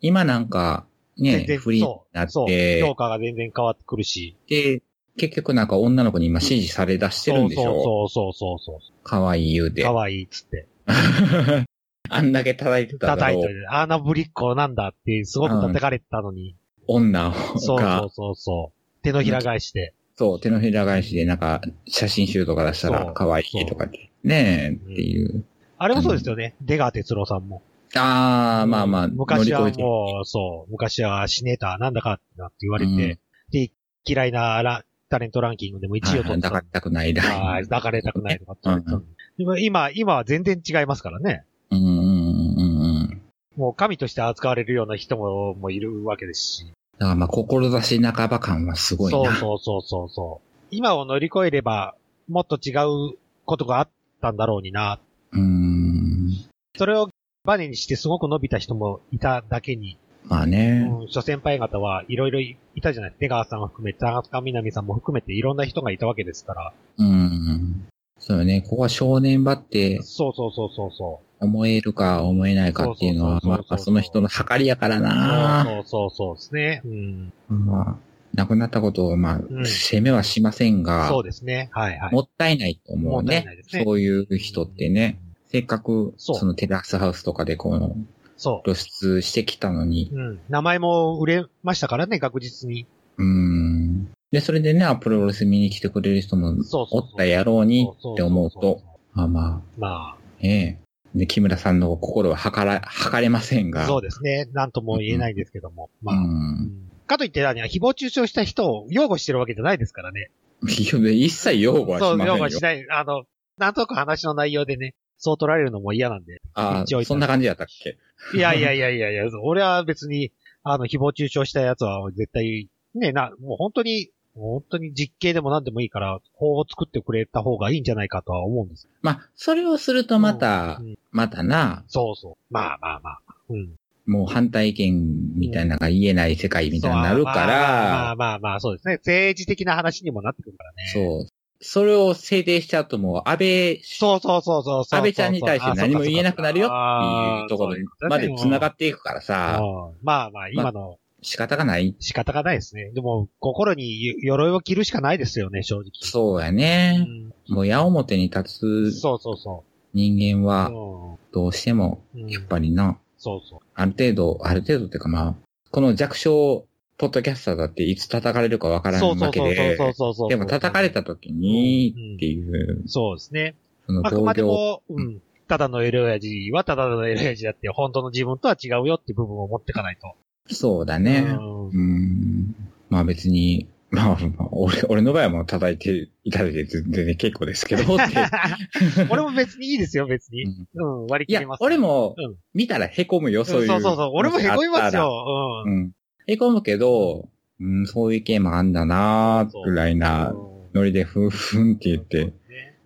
今なんか、ねフリーになって評、価が全然変わってくるし。で、結局なんか女の子に今支持され出してるんでしょ？そうそうそうそうそ可愛い言うう。て。可愛いっつって。<laughs> あんだけ叩いてただ叩いてる。あんなぶりっ子なんだって、すごく叩かれてたのに。女そうがそう、そうそう。手のひら返して。そう、手のひら返しでなんか写真集とか出したらそう可愛いとかって。ねえ、っていう。あれもそうですよね。出川哲朗さんも。ああ、まあまあ、昔は。もう、そう、昔は死ねた、なんだかって言われて、うんで、嫌いなラタレントランキングでも1位を取ってた抱かれたくないだ。はい、抱かれたくないとか <laughs> 今、今は全然違いますからね。うんうんうんうん。もう神として扱われるような人ももいるわけですし。だからまあ、志半ば感はすごいな。そうそうそうそうそう。今を乗り越えれば、もっと違うことがあったんだろうにな。うーん。それをバネにしてすごく伸びた人もいただけに、まあね。うん、諸先輩方はいろいろいたじゃない。出川さんを含め、田中みな実さんも含めていろんな人がいたわけですから。うん。そうよね。ここは正念場ってそうそうそうそうそう。思えるか思えないかっていうのは、まあ、その人の計りやからな。そうそうそうですね。うん。まあ、亡くなったことを、まあ、ん責めはしませんが、そうですね。はいはい。もったいないと思うねねそういう人ってね。せっかく、そのテラスハウスとかでこのそ露出してきたのに、う。うん。名前も売れましたからね、確実に。うーん。で、それでね、プロレス見に来てくれる人もそうそうそうおったやろうにそうそうそうって思うと、まあままあ、ええ。で、木村さんの心は測ら、測れませんあ、が。そうですね。なんとも言えないですけども。まあ。う。うんんかといって何、誹謗中傷した人を擁護してるわけじゃないですからね。いや一切擁護はしそう、ませんよ擁護し。ない。あの、なんとなく話の内容でね、そう取られるのも嫌なんで。ああ、そんな感じやったっけ？<laughs> いやいやいやいやいや、俺は別に、あの、誹謗中傷したやつは絶対、ね、な、もう本当に、本当に実刑でも何でもいいから、法を作ってくれた方がいいんじゃないかとは思うんです。まあ、それをするとまたう、んまたな、そうそう。まあまあまあ。うん。もう反対意見みたいなのが言えない世界みたいになるかそうまあまあら、まあまあ、そうですね。政治的な話にもなってくるからね。そう。それを制定しちゃうともう、安倍、そうそうそうそう。安倍ちゃんに対して何も言えなくなるよってあいうところまで繋がっっていくからさ、まあまあ、今の仕方がない。仕方がないですね。でも、心に鎧を着るしかないですよね、正直。そうやうね。んもう矢面に立つそうそうそ人間う。は、うんどうしても、うんやっぱりな、そうそう。ある程度、ある程度っていうかまあ、この弱小ポッドキャスターだっていつ叩かれるかわからんわけで、そうそうそう。でも叩かれた時にうんっていう、そうですね。そのあくまでも、うん。ただのエロ親父はただのエロ親父だって、本当の自分とは違うよって部分を持っていかないと。そうだね。うんうん。まあ別に、まあ、まあ、俺、俺の場合はもう叩いていただいて全然結構ですけど、って。<laughs> 俺も別にいいですよ、別に。うんうん、割りいや切れます。、俺もうん、見たら凹むよ、うん、そういう。そうそうそう。俺も凹みますよ。う。うんん。凹むけど、うん、そういう意見もあんだなーぐらいなうんノリでふんふんって言って。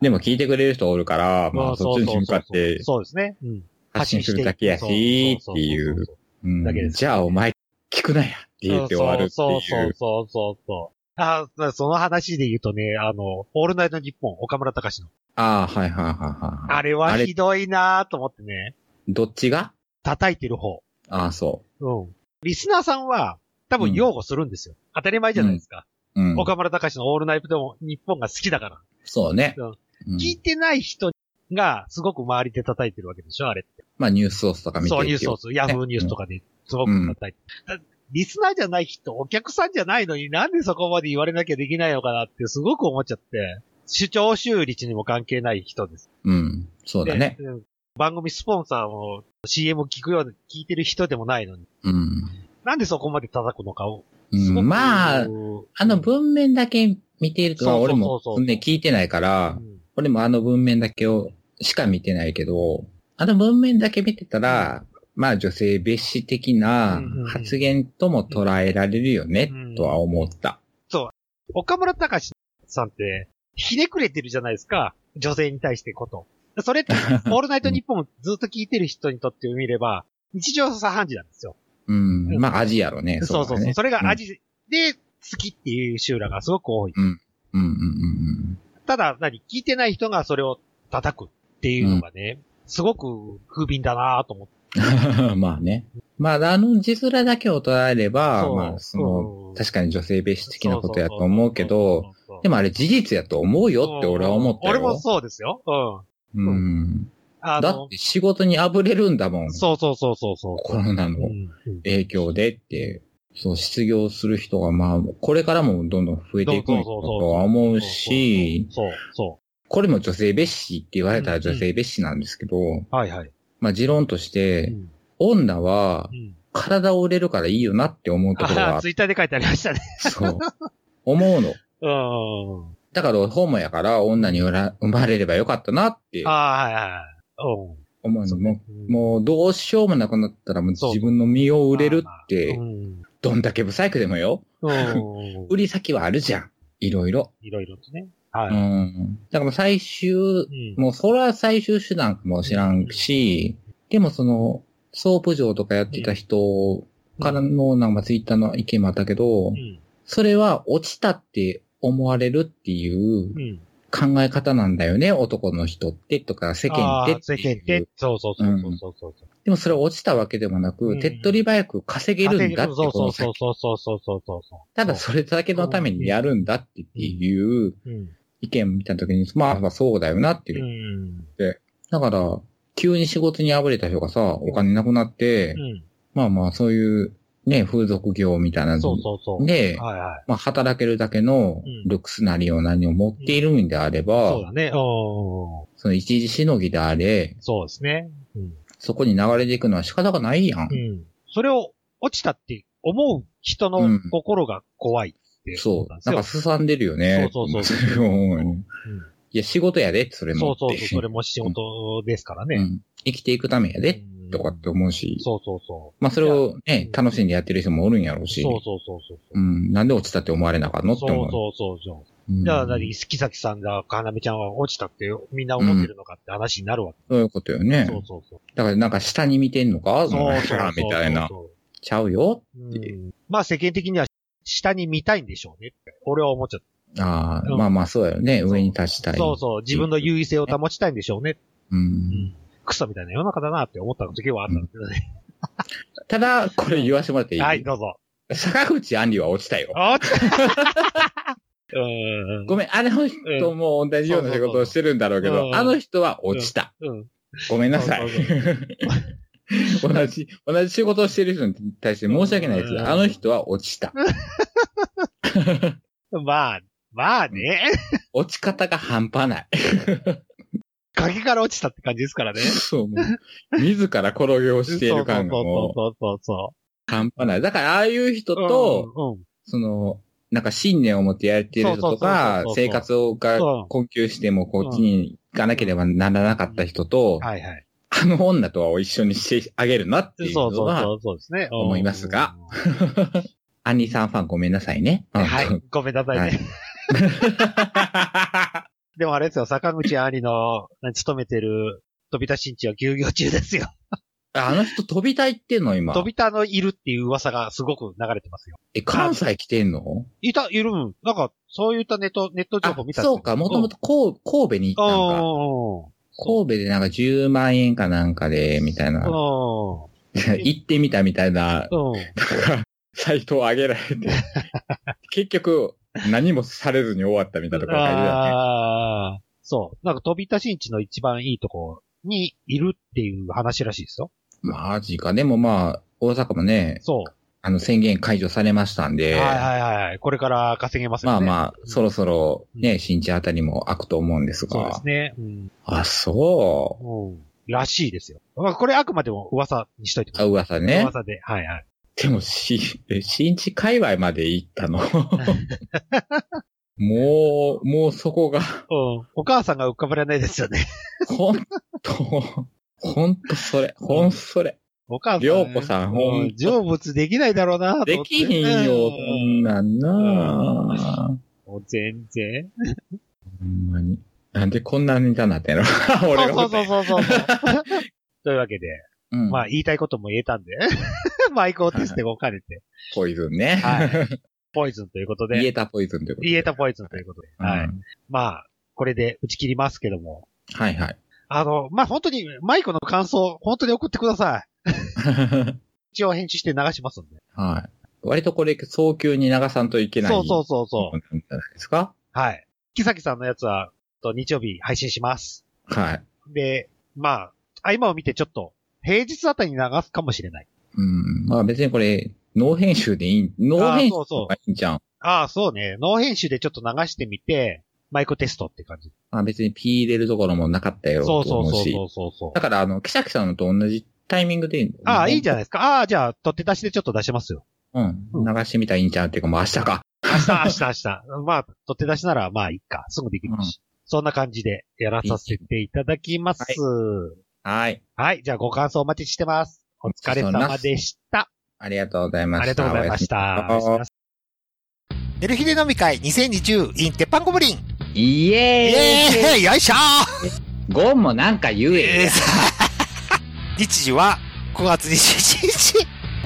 でも聞いてくれる人おるから、まあそっちに向かってそうですね。うん。発信するだけやし、っていう。じゃあお前聞くなやって言って終わるってそうそういう。そうそうそう。ああ、その話で言うとね、あの、オールナイトニッポン、岡村隆史の。ああ、はいはいはいはい。あれはひどいなーと思ってね、どっちが？叩いてる方。ああ、そうん。リスナーさんは、多分擁護するんですよ。当たり前じゃないですか。う。うん。岡村隆史のオールナイトでも日本が好きだから。そうね。うんうん聞いてない人がすごく周りで叩いてるわけでしょ、あれって。まあニュースソースとか見てそう、ニュースソース、ヤフーニュースとかですごく叩いて、だリスナーじゃない人、お客さんじゃないのになんでそこまで言われなきゃできないのかなってすごく思っちゃって、視聴収率にも関係ない人です。うん。そうだね。でうん番組スポンサーを CM 聞くような、聞いてる人でもないのに、うん。なんでそこまで叩くのかを。うん、まあ、あの文面だけ見ていると、そうそうそうそう俺も文面聞いてないからう、ん俺もあの文面だけをしか見てないけど、あの文面だけ見てたら、まあ女性蔑視的な発言とも捉えられるよねうん、とは思った。岡村隆史さんって、ひねくれてるじゃないですか。女性に対してこと。それって、<laughs> オールナイトニッポンをずっと聞いてる人にとってみれば、日常茶飯事なんですよ。うん。うんまあ味やろね。そうそうそう。それが味で好きっていう集落がすごく多い。うんうんうんただ、何聞いてない人がそれを叩くっていうのがね、すごく不憫だなと思って。うん。まあね。まああの字面だけを捉えれば、まあその、うん確かに女性蔑視的なことやと思うけど、、でもあれ事実やと思うよって俺は思ったよ。俺もそうですよ。うん。うん。だって、仕事にあぶれるんだもん。そうそうそうそうそう。コロナの影響でって、そう、失業する人がまあ、これからもどんどん増えていくんだとは思うし、そうそこれも女性蔑視って言われたら女性蔑視なんですけど、う。はいはい。まあ持論としうて、ん女はうん体を売れるからいいよなって思うところがあ、ツイッターで書いてありましたね。そう、思うの。うん。だからホモやから女に生まれればよかったなってああ、はいはい。うん。思うの。ももうどうしようもなくなったらもう自分の身を売れるってう、ん。どんだけ不細工でもよ。うん。<laughs> 売り先はあるじゃん。いろいろ。いろいろとね。うはい。ん。だから最終、うんもうそれは最終手段かもしらんし、でもその、ソープ嬢とかやってた人からの、なんかツイッターの意見もあったけどう、ん。それは落ちたって思われるっていううん。考え方なんだよね、男の人ってとか世間って世間って。そうそうそうそうそうそう。でもそれは落ちたわけでもなく、うん手っ取り早く稼げるんだってそうそうこの先そうそうそうそう。ただそれだけのためにやるんだっていううん。意見を見たときに、まあまあそうだよなっていうう。ん。だから、急に仕事にあぶれた人がさ、お金なくなって、うん。まあまあそういうね、風俗業みたいなそうのそうそう。で、はいはい。まあ働けるだけのうんルックスなりを何を持っているんであれば、そうだね。うん。その一時しのぎであれ、そうですね。うん。そこに流れていくのは仕方がないやん。うん。それを落ちたって思う人のうん心が怖いってそう。なんかすさんでるよね。そうそうそうそう <laughs> いや、仕事やで、それも。そうそうそう。それも仕事ですからね。うん。生きていくためやで、うんとかって思うし。そうそうそう。まあそれをねう、ん楽しんでやってる人もおるんやろうし。そうそうそうそう。うん。なんで落ちたって思われなあかんの？って思う。そうそうそう。うんじゃあ何、木崎さんが、かなめちゃんは落ちたってみんな思ってるのかって話になるわけ。そういうことよね。そうそうそう。だからなんか下に見てんのか？そうそうそう。みたいな。そちゃうよ。ううんまあ世間的には下に見たいんでしょうねって。俺は思っちゃっああ、うんまあまあそうやよね。上に立ちたた。い。そうそう。自分の優位性を保ちたいんでしょうね。う。うんん。クソみたいな世の中だなって思った時はあったんですけどね。<laughs> ただ、これ言わせてもらっていい？はい、どうぞ。坂口杏里は落ちたよ。あ <laughs> うん。ごめん、あの人も同じような仕事をしてるんだろうけど、うんあの人は落ちた。うん。ごめんなさい。<laughs> 同じ、同じ仕事をしてる人に対して申し訳ないです。うんあの人は落ちた。まあ、まあね。落ち方が半端ない。崖から落ちたって感じですからね。<laughs> そう、もう、自ら転げ落ちている感がもうそうそうそうそ半端ない。だから、ああいう人う。と、うん、うん。その、なんか信念を持ってやってる人とか生活をがうん困窮してもこっちに行かなければならなかった人と、はいはい。あの女とは一緒にしてあげるなっていうのは、そうですね。思いますがうん。アンニさんファンごめんなさいね。はい。ごめんなさいね。<laughs> でもあれですよ、坂口兄の勤めてる飛び出しんちは休業中ですよ。<laughs> あの人飛びたいってんの今？飛び田のいるっていう噂がすごく流れてますよ。え、関西来てんの？いた、いるん。なんか、そういったネット、ネット情あ報見たそうか、もともと神神戸に行ったんか。う神戸でなんか10万円かなんかで、みたいな。ん。<laughs> 行ってみたみたいな、<laughs> サイトを上げられて、結局、何もされずに終わったみたいなところがいるよね。ああ、そう。なんか飛び田新地の一番いいとこにいるっていう話らしいですよ。マジか。でもまあ、大阪もね、そう。あの宣言解除されましたんで、はいはいはい。これから稼げますよね。まあまあ、そろそろね、新地あたりも開くと思うんですがそうです。ね。うん。あ、そう。うん。らしいですよ。まあこれあくまでも噂にしといてくだあ、さい。噂ね。噂で。はいはい。でも、し、え新地界隈まで行ったの？<laughs> もう、もうそこが、うん。お母さんが浮かばれないですよね。ほんと、ほんとそれ、ほんそれ。お母さん。りょうこさんほんと成仏できないだろうなできひんよ、そんなんなもう全然。ほんまに。なんでこんなネタになってんの？<laughs> 俺がそうそうそうそうそう。<laughs> というわけで、うん。まあ言いたいことも言えたんで、マイクをテストを兼ねて、ポイズンね。はいポイズンということで、<laughs> 言えたポイズンということで。言えたポイズンということで、はい。うんまあ、これで打ち切りますけども、はいはい。あの、まあ本当にマイクの感想、本当に送ってください。<laughs> 一応編集して流しますんで。はい。割とこれ、早急に流さんといけない。そうそうそうそう。じゃないですか？はい。木崎さんのやつは、と日曜日配信します。はい。で、まあ、合間を見てちょっと、平日あたりに流すかもしれない。うん。まあ別にこれ、ノー編集でいい、ノー編集あーそうそうがいいんじゃん。ああ、そうね。ノー編集でちょっと流してみて、マイクテストって感じ。まあ別に P 入れるところもなかったやろうそうと思うし。そうそうそうそう。だから、あの、木崎さんのと同じタイミングで。ああ、いいじゃん。ないですか。ああ、じゃあ、取って出しでちょっと出しますよ。うん。うん流してみたらいいんちゃうっていうか、もう明日か。明日、明日、明日。まあ、取って出しなら、まあ、いいか。すぐできるし。そんな感じでやらさせていただきます。はい。はい。じゃあ、ご感想お待ちしてます。お疲れ様でした。ありがとうございました。ありがとうございました。おやすみなさいネルヒデ飲み会2020 in 鉄板ゴブリンイイエーイエーイよいしょゴンもなんか言ーええー。さ <laughs> 日時は9月21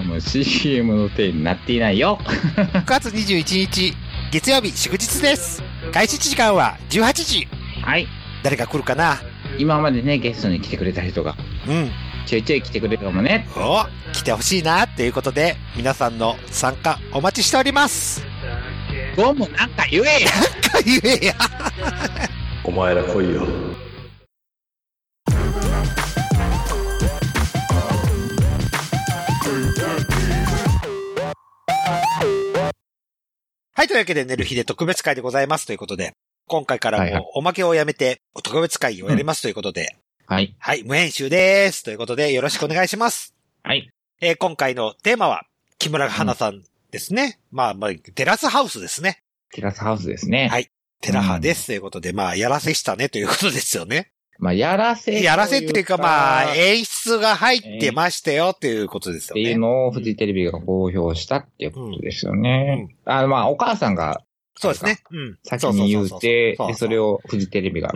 日。もう CM の手になっていないよ。<laughs> 9月21日、月曜日祝日です。開始時間は18時。はい。誰が来るかな？今までね、ゲストに来てくれた人が、うん。ちょいちょい来てくれるかもね。お来てほしいなということで、皆さんの参加お待ちしております。ゴンもなんか言えやか言えや。お前ら来いよ。はい、というわけで、寝る日で特別会でございますということで、今回からもおまけをやめて、特別会をやりますということで、はい。はい、無編集です。ということで、よろしくお願いします。はい。えー今回のテーマは、木村花さんですね。まあ、まあ、テラスハウスですね。テラスハウスですね。はいテラハです。ということで、まあ、やらせしたねということですよね。まあ、やらせ。やらせっていうか、まあ、っ演出が入ってましたよっていうことですよていうね。のをフジテレビが公表したっていうことですよね。あの、まあ、お母さんがそうですね。うん。先に言うて、で、それををフジテレビが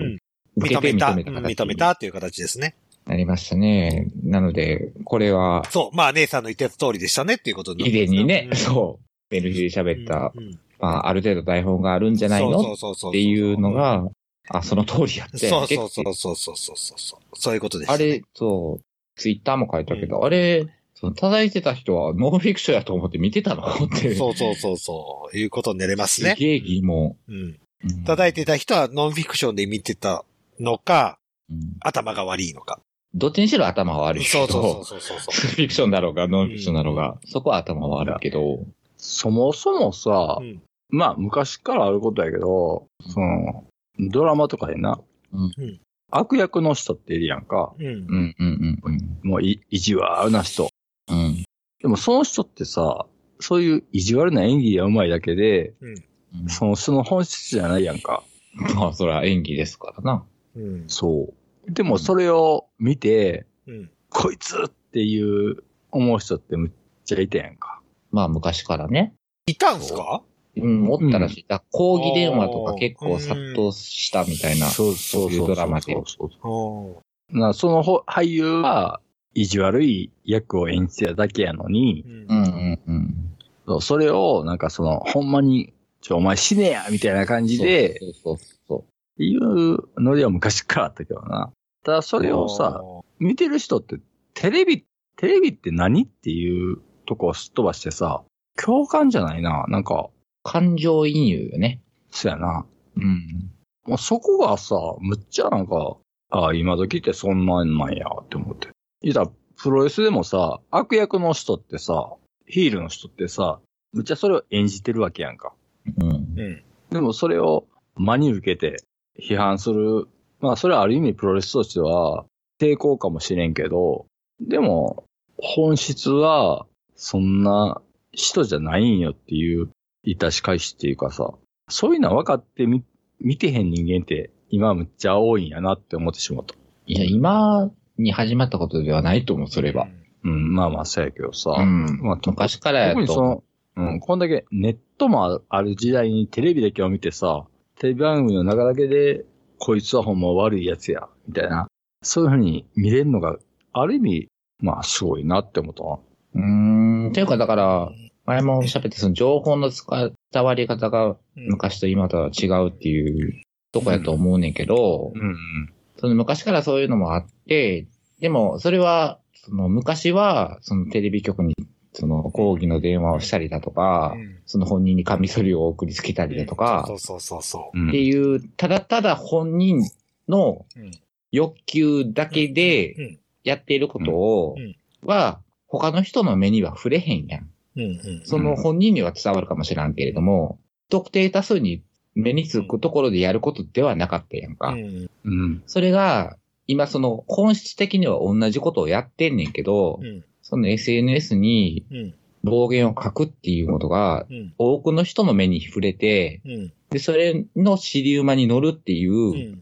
認めた、認めた形認めたっていう形ですね。なりましたね。なので、これは、そう。まあ、姉さんの言った通りでしたねっていうこと以前にね、うそう、メルフィで喋った、うんうんまあ、ある程度台本があるんじゃないの？そうそうそうそうっていうのが、あ、その通りやって。そうそうそうそうそうそうそう。そういうことです、あれ、そう、ツイッターも書いたけど、あれ、その叩いてた人はノンフィクションやと思って見てたの？って。そうそうそうそう。いうことになれますね。すげえ疑問。うん。うん叩いてた人はノンフィクションで見てたのか、うん頭が悪いのか。どっちにしろ頭は悪いけど、そうそうそうそうそう。フィクションだろうが、ノンフィクションだろうが、そこは頭は悪いけど、そもそもさ、うんまあ昔からあることやけど、その、ドラマとかでな、うんうん悪役の人っているやんか。うんう。んうんうんうん。もうい意地悪な人。うん。でもその人ってさ、そういう意地悪な演技が上手いだけで、うんその、その本質じゃないやんか。まあ、それは演技ですからな。うん。そう。でもそれを見て、うん。こいつっていう思う人ってむっちゃいたやんか。まあ、昔からね。いたんすか？うん、おったらしい。だ抗議電話とか結構殺到したみたいな。そうそうそういうドラマでそうそうおなそのほ俳優は、意地悪い役を演じてただけやのに、うんうんうんうん。そうそれを、なんかその、ほんまに、ちょ、お前死ねやみたいな感じで、そうそうそうっていうのでは昔からあったけどな。ただそれをさ、見てる人って、テレビ、テレビって何っていうとこをすっ飛ばしてさ、共感じゃないな。なんか、感情移入よね。そやな。うん。もうそこがさ、むっちゃなんか、ああ、今時ってそんなんなんやって思って。いざ、プロレスでもさ、悪役の人ってさ、ヒールの人ってさ、むっちゃそれを演じてるわけやんか。うん。うん。でもそれを真に受けて批判する。まあそれはある意味プロレスとしては抵抗かもしれんけど、でも本質はそんな人じゃないんよっていう致し返しっていうかさ、そういうのは分かってみ、見てへん人間って今むっちゃ多いんやなって思ってしまった。いや、今に始まったことではないと思う、それは。うん、まあまあそうやけどさ。うん。まあ、と昔からやと。特にその、うん、こんだけネットもある時代にテレビだけを見てさ、テレビ番組の中だけで、こいつはほんま悪いやつや、みたいな、そういうふうに見れるのが、ある意味、まあすごいなって思ったな。うーん。ていうか、だから、前も喋って、その情報の使伝わり方が昔と今とは違うっていうとこやと思うねんけど、うん、うん。その昔からそういうのもあって、でも、それは、その昔は、そのテレビ局に、その抗議の電話をしたりだとか、その本人にカミソリを送りつけたりだとかそ、うそうそうそう。うんっていう、ただただ本人のうん。欲求だけうでん。やっていることをうん、は、他の人の目には触れへんやん。うん。うん。その本人には伝わるかもしらんけれども、特定多数に目につくところでやることではなかったやんか。うんうん。それが、今その本質的には同じことをやってんねんけど、うんその SNS にうん暴言を書くっていうことが、うん多くの人の目に触れて、うんで、それの尻馬に乗るっていう。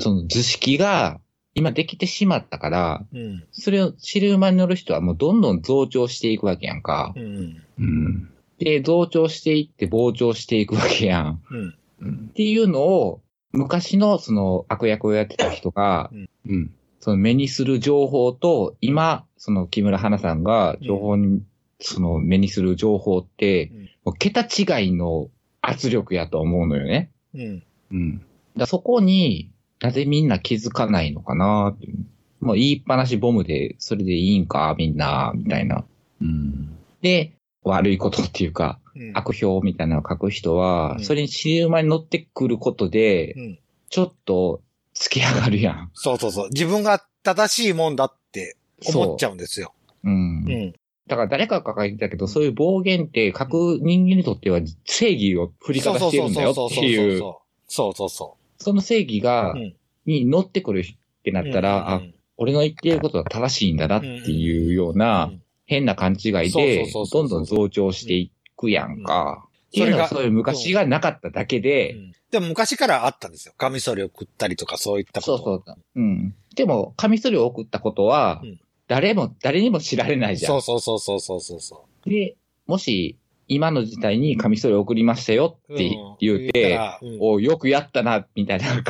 その図式が今できてしまったから、うんそれを尻馬に乗る人はもうどんどん増長していくわけやんか。うんうん。で、増長していって膨張していくわけやんうん。っていうのを、昔のその悪役をやってた人が、うん。その目にする情報と、今、その木村花さんが情報に、その目にする情報ってうん、もう桁違いの圧力やと思うのよね。うんうん。だそこになぜみんな気づかないのかなっていう。もう言いっぱなしボムで、それでいいんか、みんな、みたいな。うん。で、悪いことっていうか、うん悪評みたいなのを書く人は、うんそれに尻馬に乗ってくることでう、んちょっと、つけ上がるやん。そうそうそう。自分が正しいもんだって思っちゃゃうんですよ。う。うん。うん。だから誰かが書いてたけど、そういう暴言って書く人間にとっては正義を振りかざしてるんだよっていう、そうそうそその正義う。がう、ん。に乗ってくるってなったら、あ、俺の言っていることは正しいんだなっていうような変な勘違いでどんどん増長していくやんか。それがはそういう昔がなかっただけで、でも昔からあったんですよ。カミソリを食ったりとかそういったこと。そうそう。うん。でも、カミソリを送ったことはうん、誰も、誰にも知られないじゃん。そうそうそうそうそうそう。で、もし、今の時代にカミソリを送りましたよって言うて、らうんおよくやったな、みたいな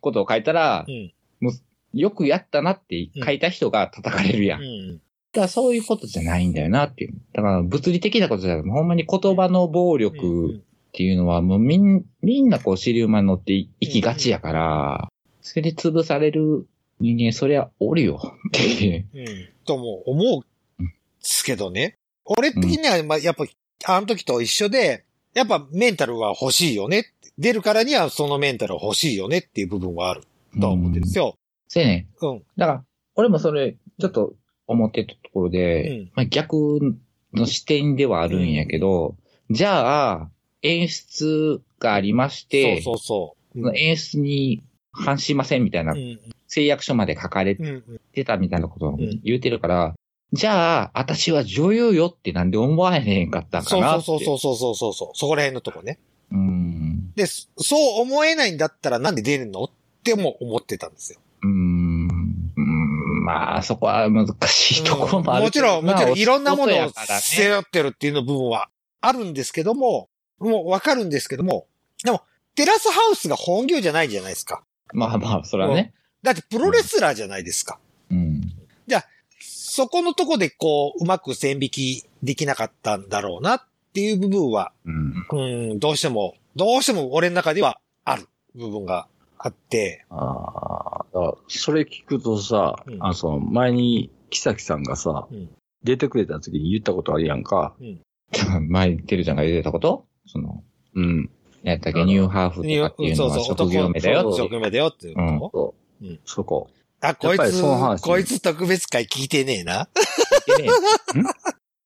ことを書いたらう、んよくやったなって書いた人が叩かれるやん。だそういうことじゃないんだよなっていう。だから物理的なことじゃなくて、ほんまに言葉の暴力っていうのはもうみん、みんなこう尻馬に乗っていきがちやから、それで潰される人間、そりゃおるよっていう。うん。とも思うすけどね。俺的には、まあ、やっぱ、あの時と一緒で、やっぱメンタルは欲しいよね。出るからにはそのメンタル欲しいよねっていう部分はあるとは思ってるんですよ。そうやね。うん。だから、俺もそれ、ちょっと思ってたところで、うんまあ、逆の視点ではあるんやけど、じゃあ、演出がありまして、そうそうその演出に反しませんみたいな。誓約書まで書かれうん。うん。てたみたいなことをん言うてるから、じゃあ、私は女優よってなんで思わへんかったんかな。そうそうそうそうそうそう。そこら辺のとこね。う。うん。で、そそう思えないんだったらなんで出るの？っても思ってたんですよ。うーん。うんまあ、そこは難しいところもあるけどもちろん、もちろん、いろんなものを背負ってるっていうの部分はあるんですけども、もうわかるんですけども、でも、テラスハウスが本業じゃないじゃないですか。まあまあ、それはね。だってプロレスラーじゃないですか。うん。そこのとこでこう、うまく線引きできなかったんだろうなっていう部分は、うん。うん、どうしても、どうしても俺の中ではある部分があって、ああ、それ聞くとさ、うんあのその前に木崎さんがさ、うん出てくれた時に言ったことあるやんか。<laughs> 前にてるちゃんが言ってたこと？その、うん。やったっけ、ニューハーフとかっていうのは職業名だよって。職業名だよっていうこと、そう。うんそこ。あ、こいつこいつ特別会聞いてねえな。聞いてねえ。ん？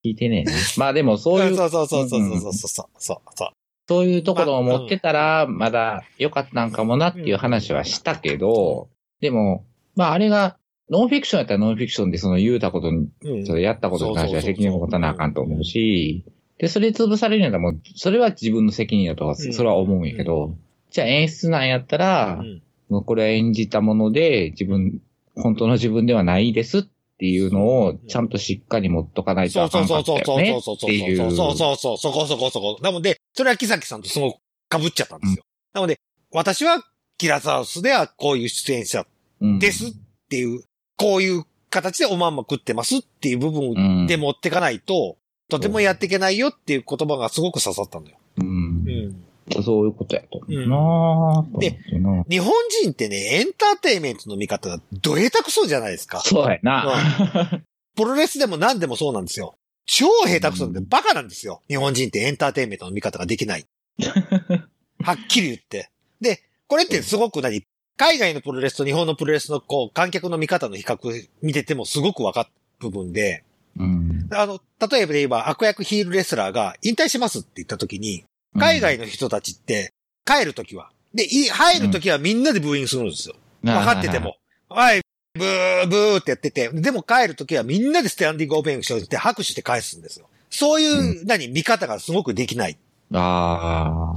聞いてねえな。まあでもそういう、<laughs> そうそうそうそうそうそうそうそうそう。そういうところを持ってたら、まだ良かったんかもなっていう話はしたけど、でも、まああれが、ノンフィクションやったらノンフィクションでその言うたことに、やったことに関しては責任を持たなあかんと思うし、で、それ潰されるんやったらもう、それは自分の責任だとは、うんそれは思うんやけど、じゃあ演出なんやったらう、んもうこれは演じたもので、自分、本当の自分ではないですっていうのを、ちゃんとしっかり持っとかないとそうあかそうんそうそうそうかったよねそうそうっていう。そうそうそうそこそこそこ。なので、それは木崎さんとすごく被っちゃったんですよ。なので、私はキラザウスではこういう出演者うんですっていう、こういう形でおまんま食ってますっていう部分で持ってかないと、とてもやっていけないよっていう言葉がすごく刺さったんだよ。うんうん。そういうことやと思うなぁで日本人ってね、エンターテインメントの見方がど下手くそじゃないですか。そうやな。プロレスでも何でもそうなんですよ。超下手くそなんでバカなんですよ。日本人ってエンターテインメントの見方ができない。<laughs> はっきり言って。で、これってすごく何？海外のプロレスと日本のプロレスのこう観客の見方の比較見ててもすごく分かる部分で、うん。あの、例えばで言えば悪役ヒールレスラーが引退しますって言った時に、海外の人たちって帰る時は、で、い入る時はみんなでブーイングするんですよ。分かってて。も。はい、ブー、ブーってやってて、でも帰るときはみんなでスタンディングオベングして拍手して返すんですよ。そういう、何、見方がすごくできない。あ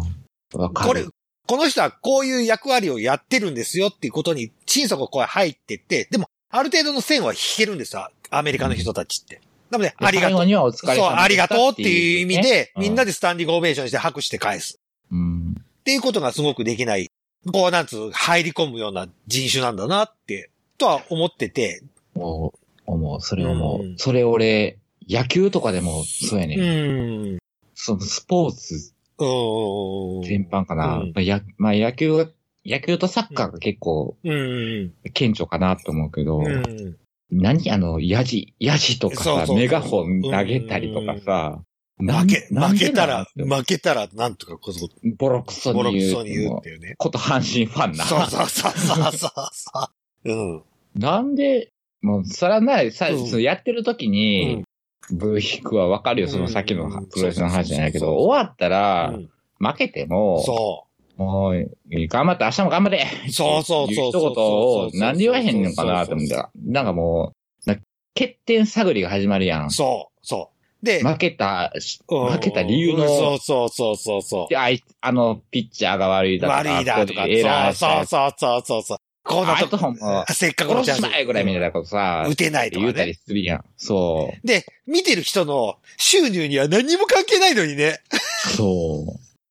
あ。わかる。これ、この人はこういう役割をやってるんですよっていうことに、心底こう入ってって、でも、ある程度の線は引けるんですよ。アメリカの人たちって。なので、ありがとう。最後にはお疲れ様でそう、ありがとうっていう意味で、みんなで。でスタンディングオベーションして拍手して返す。うん。っていうことがすごくできない。こう、なんつう、入り込むような人種なんだなって、とは思ってて。思う、思う、それ思う。うんそれ俺、野球とかでもそうやね。うんん。そのスポーツうん。全般かな。うんまあやまあ野球が、野球とサッカーが結構うん。顕著かなと思うけど、うん。何あの、ヤジ、ヤジとかさ、そうそうメガホン投げたりとかさ、負け、負けたら、負けたら、なんとかこそ、ボロクソボロに言う。クソに言うっていうね。こと阪神ファンな。そうそうそうそうそう。うん。なんで、もう、そらない、さ、うんそのやってる時に、ブーヒックはわかるよ、そのさっきのプロレスの話じゃないけど、そうそうそうそう終わったらう、ん負けても、そもう、頑張って、明日も頑張れう。そうそうそう。一言を、なんで言わへんのかなと思ったら、なんかもう、な欠点探りが始まるやん。そう、そう。で、負けたし、うん負けた理由の、そうそうそうそうそう。であいあの、ピッチャーが悪いだとか、悪いだとか、ここでエラーそうしたそうそうそうそう。こうなあいつとほんま、せっかくの殺チャンスしまえぐらいみたいなことさ、打てないとか言うたりね。するやん。そう。で、見てる人の収入には何にも関係ないのにね。そ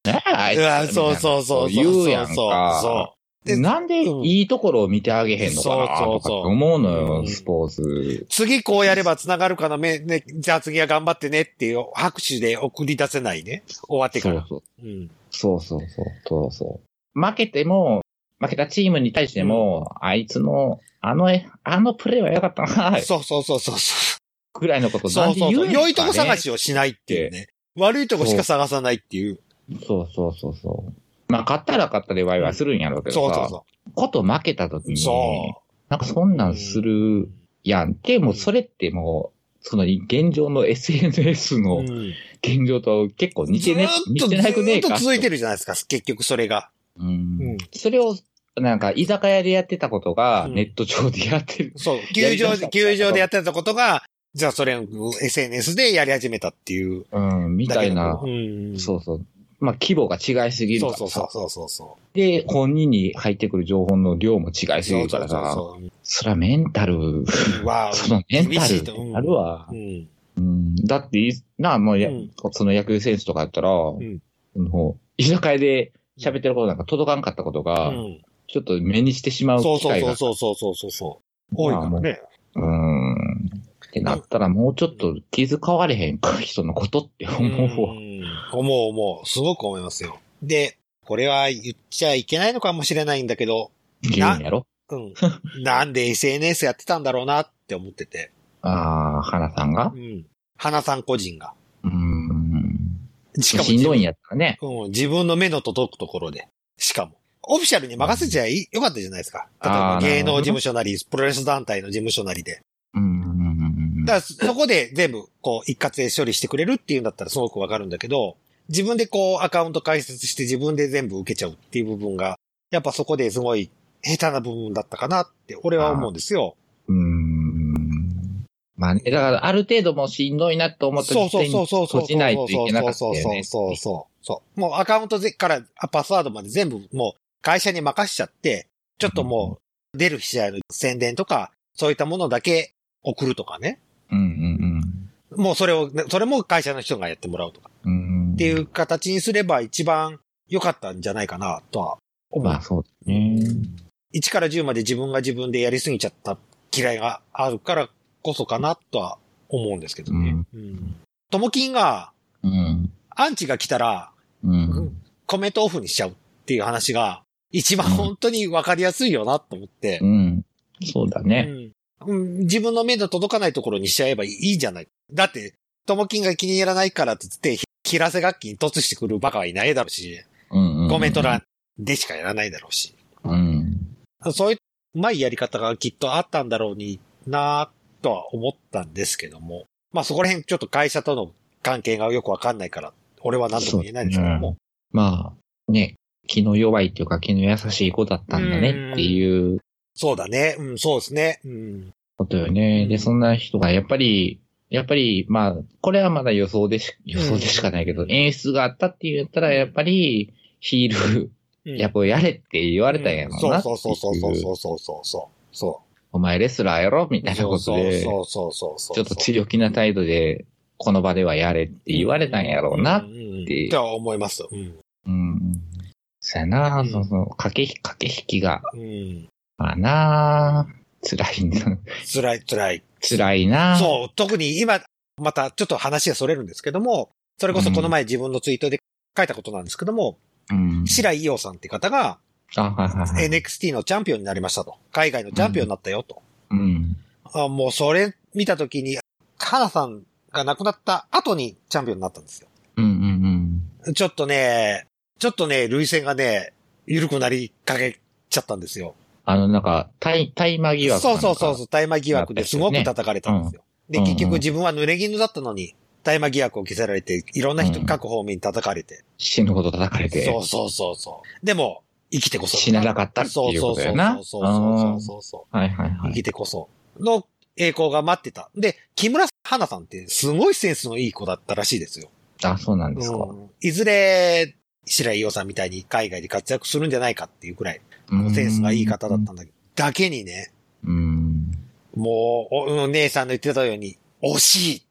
う。ねえ、あいうつわそうそうそうそう。言うやんか。そうそう。でなんでいいところを見てあげへんのかなとかって思うのよ、スポーツ。次こうやれば繋がるかな、め、ね、じゃあ次は頑張ってねっていう拍手で送り出せないね。終わってから。そうそう。うん。そうそうそう。そうそう。負けても、負けたチームに対しても、あいつの、あの、あのプレーは良かったな、<laughs> そうそうそうそうそぐらいのことう。そうそうそう。なんで言えんのかね良いとこ探しをしないっていうね。悪いとこしか探さないっていう。そうそうそうそう。まあ、勝ったら勝ったでワイワイするんやろうけどさ、そうそうそこと負けた時う。に、そなんかそんなんするやんって、もうそれってもう、その現状の SNS う。のうん現状と結構似てね、似ずーっと、てなくねえか。ずーっと続いてるじゃないですか、結局それが。うんうんそれを、なんか居酒屋でやってたことが、うんネット上でやってる。そう。や <laughs> 球場で、球場でやってたことが、じゃあそれ、SNS でやり始めたっていう。うん、みたいなう。ん。そうそう。まあ、規模が違いすぎるそうからさ。そうそうそうそう。で、本人に入ってくる情報の量も違いすぎるからさ。そうそうそらメンタル。わあ、<laughs> そのメンタル厳しいとってなるわう。ん。うん、だってい、なあ、もうや、うんその野球選手とかやったら、んもう、居酒屋で喋ってることなんか届かんかったことが、うんちょっと目にしてしまうそうそう機会が。そうそうそうそうそう。多いからね。うーん。ってなったらもうちょっと気遣われへんか、人のことって思うわ。ん思う思う。すごく思いますよ。で、これは言っちゃいけないのかもしれないんだけど、言うんやろ？うん。<laughs> なんで SNS やってたんだろうなって思ってて。ああ、花さんが？うん。花さん個人が。うーん。しかもしんどいんや。やったらね。うん。自分の目の届くところで。しかも。オフィシャルに任せちゃいよかったじゃないですか。例えば芸能事務所なり、プロレス団体の事務所なりで。うん。だからそこで全部、こう、一括で処理してくれるっていうんだったらすごくわかるんだけど、自分でこう、アカウント開設して自分で全部受けちゃうっていう部分が、やっぱそこですごい下手な部分だったかなって、俺は思うんですよ。うーん。まあね、だからある程度もうしんどいなと思ったそうそう時点にそうそうそう。閉じないといけなかったそうよね。そうそうそうそう。もうアカウントぜからパスワードまで全部もう会社に任しちゃって、ちょっともう出る試合の宣伝とか、そういったものだけ送るとかね。うんうんもうそれを、それも会社の人がやってもらうとか。うん。うん。っていう形にすれば一番良かったんじゃないかなとは思う。まあそうですね。1から10まで自分が自分でやりすぎちゃった嫌いがあるからこそかなとは思うんですけどね。うん。ともきんが、うん。アンチが来たら、うん。コメントオフにしちゃうっていう話が、一番本当にわかりやすいよなと思ってう。ん。そうだね。うんうん自分の目の届かないところにしちゃえばいいじゃない。だって、ともきんが気に入らないからって言って、ひ平瀬楽器に突してくるバカはいないだろうし、うんうん。コメント欄でしかやらないだろうし。うん。そういううまいやり方がきっとあったんだろうになぁとは思ったんですけども。まあそこら辺ちょっと会社との関係がよくわかんないから、俺は何とも言えないんですけども。まあ、ね、気の弱いっていうか気の優しい子だったんだねっていうそうだね。うん、そうですね。うん。ことよね。うんで、そんな人がやっぱり、やっぱり、まあ、これはまだ予想でし、予想でしかないけど、うん演出があったって言ったら、やっぱり、ヒール、うんやっぱやれって言われたんやろなそうそうそうそうそうそうそうそう。そお前レスラーやろみう。たいなことで、ちょそうそうそうそうそう。っと強気な態度で、この場ではやれって言われたんやろうなうんうんうんとは思います。うん。うん。そやな、うんその、駆け、駆け引きが、うん。まあな、辛いな、辛い、辛い。辛いな。そう、特に今、またちょっと話がそれるんですけども、それこそこの前自分のツイートで書いたことなんですけども、うん。白井伊代さんって方があ、はいはいはい。NXT のチャンピオンになりましたと。海外のチャンピオンになったよと。うん。あもうそれ見たときに、花さんが亡くなった後にチャンピオンになったんですよ。うんうんうん。ちょっとね、ちょっとね、類線がね、緩くなりかけちゃったんですよ。あの、なんか、大、大麻疑惑そうそうそうう。そう、大麻疑惑ですごく叩かれたんですよ。で、うん結局自分は濡れ衣だったのに、大麻疑惑を着せられて、いろんな人、うん各方面に叩かれて。死ぬほど叩かれて、そうそうそうそう。でも、生きてこそ。死ななかったっていうことやな。そうそうそうそうそうそう。はいはいはい。生きてこそ。の栄光が待ってた。で、木村花さんってすごいセンスのいい子だったらしいですよ。あ、そうなんですか。うんいずれ、白井伊代さんみたいに海外で活躍するんじゃないかっていうくらい、センスがいい方だったんだけど、だけにね、うん。もう、おお姉さんの言ってたように、惜しい。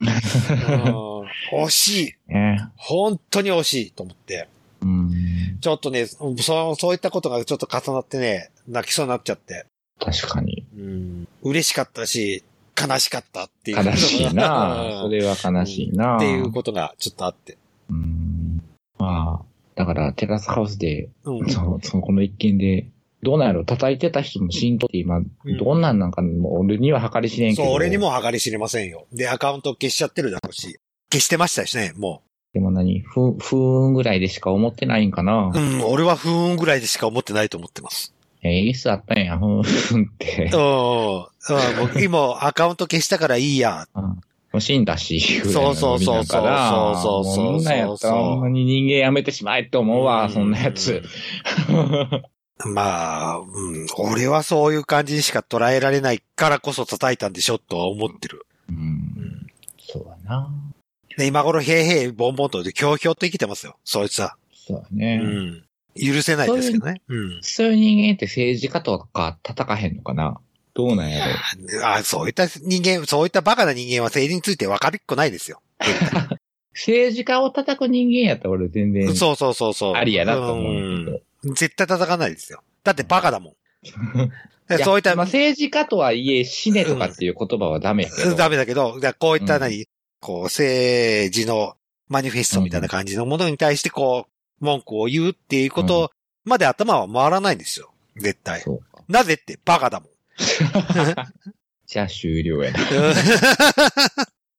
うん惜しい。ね。本当に惜しいと思って。うん。ちょっとね、そう、そういったことがちょっと重なってね、泣きそうになっちゃって。確かに。うん、嬉しかったし、悲しかったっていう。悲しいなうんそれは悲しいなっていうことがちょっとあって。うん。まあ、だから、テラスハウスで、うん。そそのこの一件で、どうなんやろ叩いてた人の浸透って今、うんどんなんなんかもう俺には計り知れんけど。そう、俺に。も計り知れませんよ。で、アカウント消しちゃってるだろうし。消してましたしね、もでも何？ふ、不運ぐらいでしか思ってないんかな？う。うん、俺は不運ぐらいでしか思ってないと思ってます。えー、いつあったんや、ふん、ふんってうん。。今、アカウント消したからいいや。うんもう死んだし、そうそうそうそうそうそうそんなんやったらほんまに人間やめてしまえって思うわ、うんそんなやつ。<laughs> まあ、うん、俺はそういう感じにしか捉えられないからこそ叩いたんでしょとは思ってる。うん。そうだな。で、今頃、へいへい、ボンボンと、ひょうひょうと生きてますよ。そいつは。うそうだね。ん。許せないですけどね。うん。そういう人間って政治家とか叩かへんのかなどうなんやろあそういった人間、そういったバカな人間は政治について分かりっこないですよ。<laughs> 政治家を叩く人間やったら俺全然そうそうそうそう。ありやなと思う絶対叩かないですよ。だってバカだもん。<laughs> そういった、まあ、政治家とはいえ、死ねとかっていう言葉はダメやけど。ダメだけど、こういったうん何、こう、政治のマニフェストみたいな感じのものに対してこう、文句を言うっていうことまで頭は回らないんですよ。絶対。なぜってバカだもん。<laughs> じゃあ終了やな。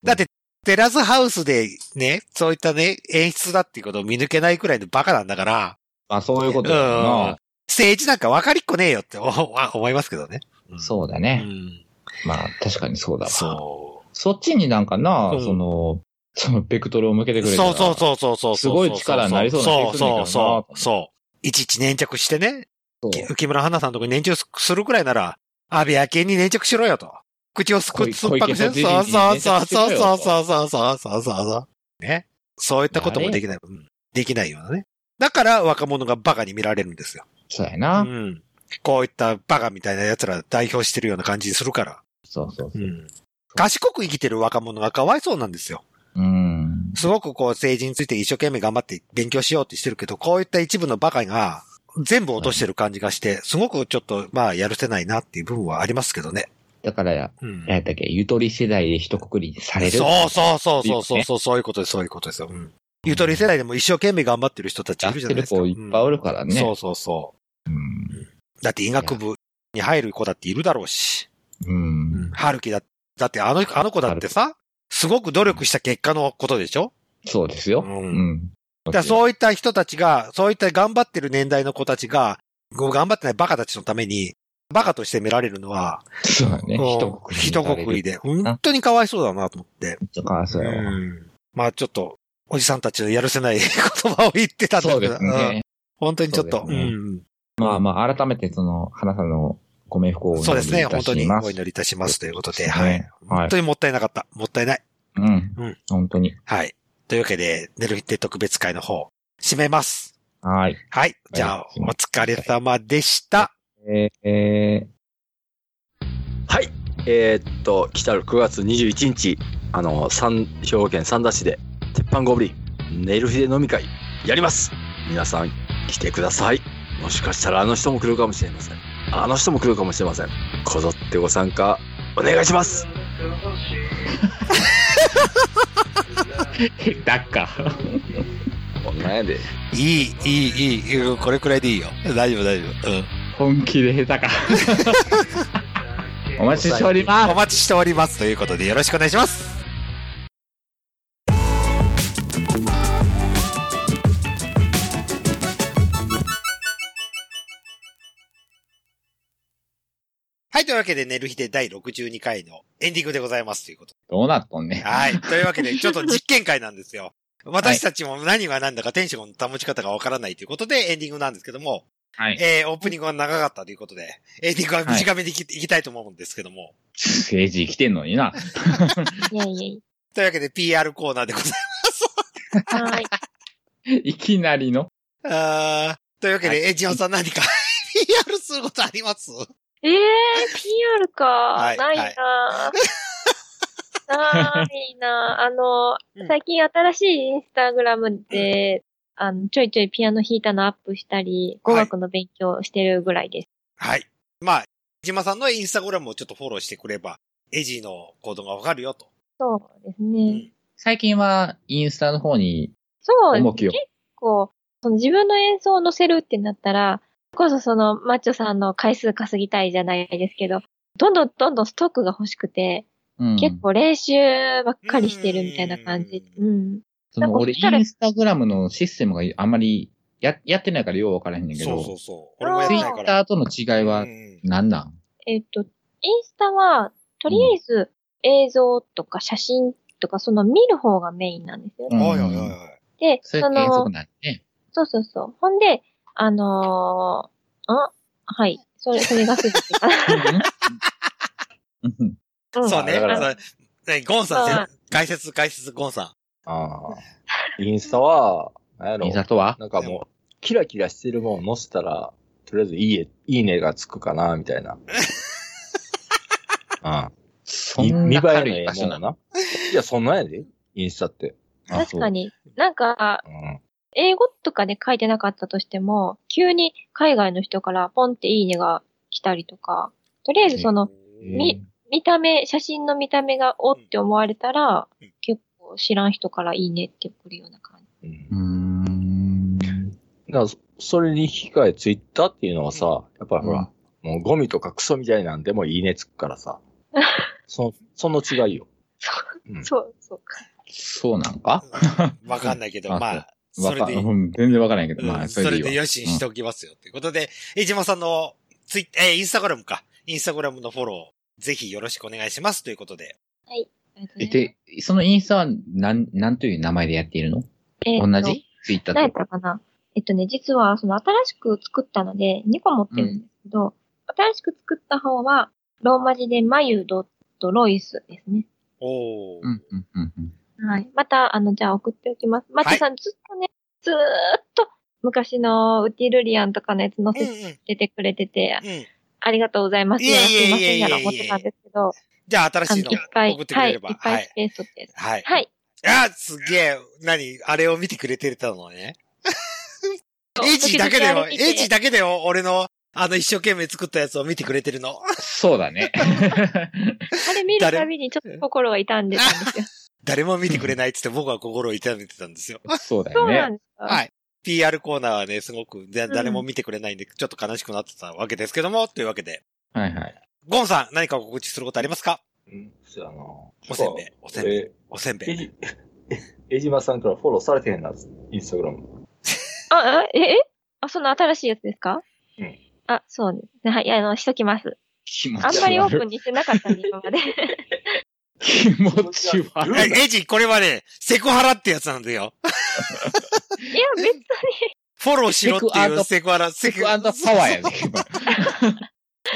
だって、テラスハウスでね、そういったね、演出だっていうことを見抜けないくらいのバカなんだから、まあそういうことだよな。政治なんか分かりっこねえよって思 <laughs> 思いますけどね。うそうだね。ん。まあ確かにそうだわ。そそっちになんかな、うんその、そのベクトルを向けてくう。れたらそうそうそうそうそう。すごい力になりそうな気がするんだけどなそうそうそう。そう。いちいち粘着してね、そう木村花さんのとこに粘着するくらいなら、安倍昭恵に粘着しろよと。口をすく小池酸っぱくして、小池そうそうそうそうそうそうそうそうそうそう。ね。そういったこともできない。うんできないようなね。だから若者がバカに見られるんですよ。そうやうな。ん。こういったバカみたいな奴ら代表してるような感じにするから。そうそうそう。ん。賢く生きてる若者がかわいそうなんですよ。うん。すごくこう政治について一生懸命頑張って勉強しようってしてるけど、こういった一部のバカが全部落としてる感じがして、すごくちょっとまあやるせないなっていう部分はありますけどね。だからや、うん。やったっけ、ゆとり世代で一括りにされる。そうそうそうそうそうそう、そういうことです、そういうことですよ。うん。ゆとり世代でも一生懸命頑張ってる人たちいるるじゃないですか。子いっぱいおるからね。うんそうそうそう。うん。だって医学部に入る子だっているだろうし。うん。春樹だ、だってあの、あの子だってさ、すごく努力した結果のことでしょ？そうですよ。ううんん。だそういった人たちが、そういった頑張ってる年代の子たちが、頑張ってないバカたちのために、バカとして見られるのは、そうだね。うん一括りに一される。括りで、本当にかわいそうだなと思って。ちょっとかわいそうやわ。うんまあちょっと、おじさんたちのやるせない <laughs> 言葉を言ってたんだそうけど、うんですね。本当にちょっと、そううですねん。まあまあ、改めてその、花さんのご冥福をおそうですね、祈りいた本当にしますお祈りいたしますということで。ですねはい本当にもったいなかった。もったいない。うん。うん本当に。はい。というわけで、寝る日って特別会の方、締めます。はい。はい。じゃあ、はいお疲れ様でした。えー、えはい。えーっと、来たる9月21日、あの、三兵庫県三田市で、鉄板ゴブリン、ネイルフィで飲み会、やります皆さん、来てください。もしかしたらあの人も来るかもしれません。あの人も来るかもしれません。こぞってご参加、お願いします <laughs> ー、<laughs> だっか。こんなんやで。いい、いい、いいうん。これくらいでいいよ。大丈夫、大丈夫。うん。本気で下手か。<laughs> お待ちしておりますお。待ちしております。ということで、よろしくお願いします。はい。というわけで、寝る日で第62回のエンディングでございます。ということで。どうなっとんね。はい。<laughs> というわけで、ちょっと実験会なんですよ。私たちも何が何だかテンションの保ち方がわからないということでエンディングなんですけども、はい。えー、オープニングは長かったということで、エンディングは短めにいき,、い、きたいと思うんですけども。政治来てんのにな。<laughs> いやいやいというわけで PR コーナーでございや。はい。<laughs> いきなりの？ます。あーというわけで、エジオンさん何か PR することあります？えー、PR か。いないな <laughs> ないなあのうん、最近新しいインスタグラムで、あの、ちょいちょいピアノ弾いたのアップしたり、語学の勉強してるぐらいです。はい。まあ、エジマさんのインスタグラムをちょっとフォローしてくれば、エジの行動がわかるよと。そうですうね。ん最近はインスタの方にそうです重きを結構、その自分の演奏を載せるってなったら、こそそのマッチョさんの回数稼ぎたいじゃないですけど、どんどんどんどんストックが欲しくて、うん結構練習ばっかりしてるみたいな感じ。うん。その俺、インスタグラムのシステムがあんまりややってないからよう分からへんねんけど、そうそうそう。ツイ。ッターとの違いはうん何なん？えっ、と、インスタは、とりあえず映像とか写真とか、その見る方がメインなんですよね。うんはいはいはいはい。で、その。そうそうそう。ほんで、あのーはい。それ、それがすべてかな。うんうんそうね。だからそうねゴンさん解説、解説、ゴンさああ。インスタは、なんやろインスタとは？なんかもう、キラキラしてるもの載せたら、とりあえずいいえ、いいねがつくかな、みたいな。あ <laughs> そ見んな軽見栄えのええい場所なの？いや、そんなんやで、インスタって。あ確かに、なんか、うん。英語とかで書いてなかったとしても、急に海外の人からポンっていいねが来たりとか、とりあえずその、み見た目、写真の見た目がおって思われたらうん、結構知らん人からいいねって来るような感じ。うんうーん。だからそそれに引き換え、ツイッターっていうのはさ、やっぱりほら、もうゴミとかクソみたいなんでもいいねつくからさ。<laughs> そ、その違いよ。うんそう、そうか。そうなんか？ん。わかんないけど、<laughs> うんまあ、そわかれで、うん全然わからないけど、まあ、うんそれそれでいいわでよしにしておきますよ。ということで、江島さんのツイッ、えーインスタグラムか。インスタグラムのフォロー、ぜひよろしくお願いします。ということで。はい。ありがとうございますで、そのインスタは、なん、なんという名前でやっているの？えーと同じ？ツイッタ何やっーと。たかな？えっとね、実は、その新しく作ったので、2個持ってるんですけど、新しく作った方は、ローマ字でマユドットロイスですね。おー。うん、うん、うんうん。はい。また、あの、じゃあ送っておきます。マッチさん、ずっとね、ずーっと昔のウティルリアンとかのやつ載うんせててくれてて、うん。うん。ありがとうございます。いえいえいえすいませんやら思ってたんですけど、じゃあ、新しいのいっぱい、送ってくはい、いっれれば。はい。ぱいスペース取って。はい。はい。あ、すげえ。何あれを見てくれてたのね。エイジだけだよ。エイジだけだよ。俺の、あの、一生懸命作ったやつを見てくれてるの。そうだね。<laughs> あれ見るたびにちょっと心が痛んでたんですよ。誰も見てくれないって言って僕は心を痛めてたんですよ。そうだよね。そうなんですかはい。PR コーナーはね、すごく、で誰も見てくれないんで、ちょっと悲しくなってたわけですけども、というわけで。はいはい。ゴンさん、何か告知することありますか？うん、そうやな。おせんべい、おせんべい、えおせんべい。えじ、えじまさんからフォローされてへんな、インスタグラム。あ、あえ、え？あ、その新しいやつですか？うん。あ、そうですね。はい、あの、しときます。あんまりオープ。ンにしてなかったんで、今まで。気持ち悪い。え、エイジ、これはね、セクハラってやつなんだよ。いや、別に。フォローしろっていうセクハラ、セセクアンドパワーやね、今。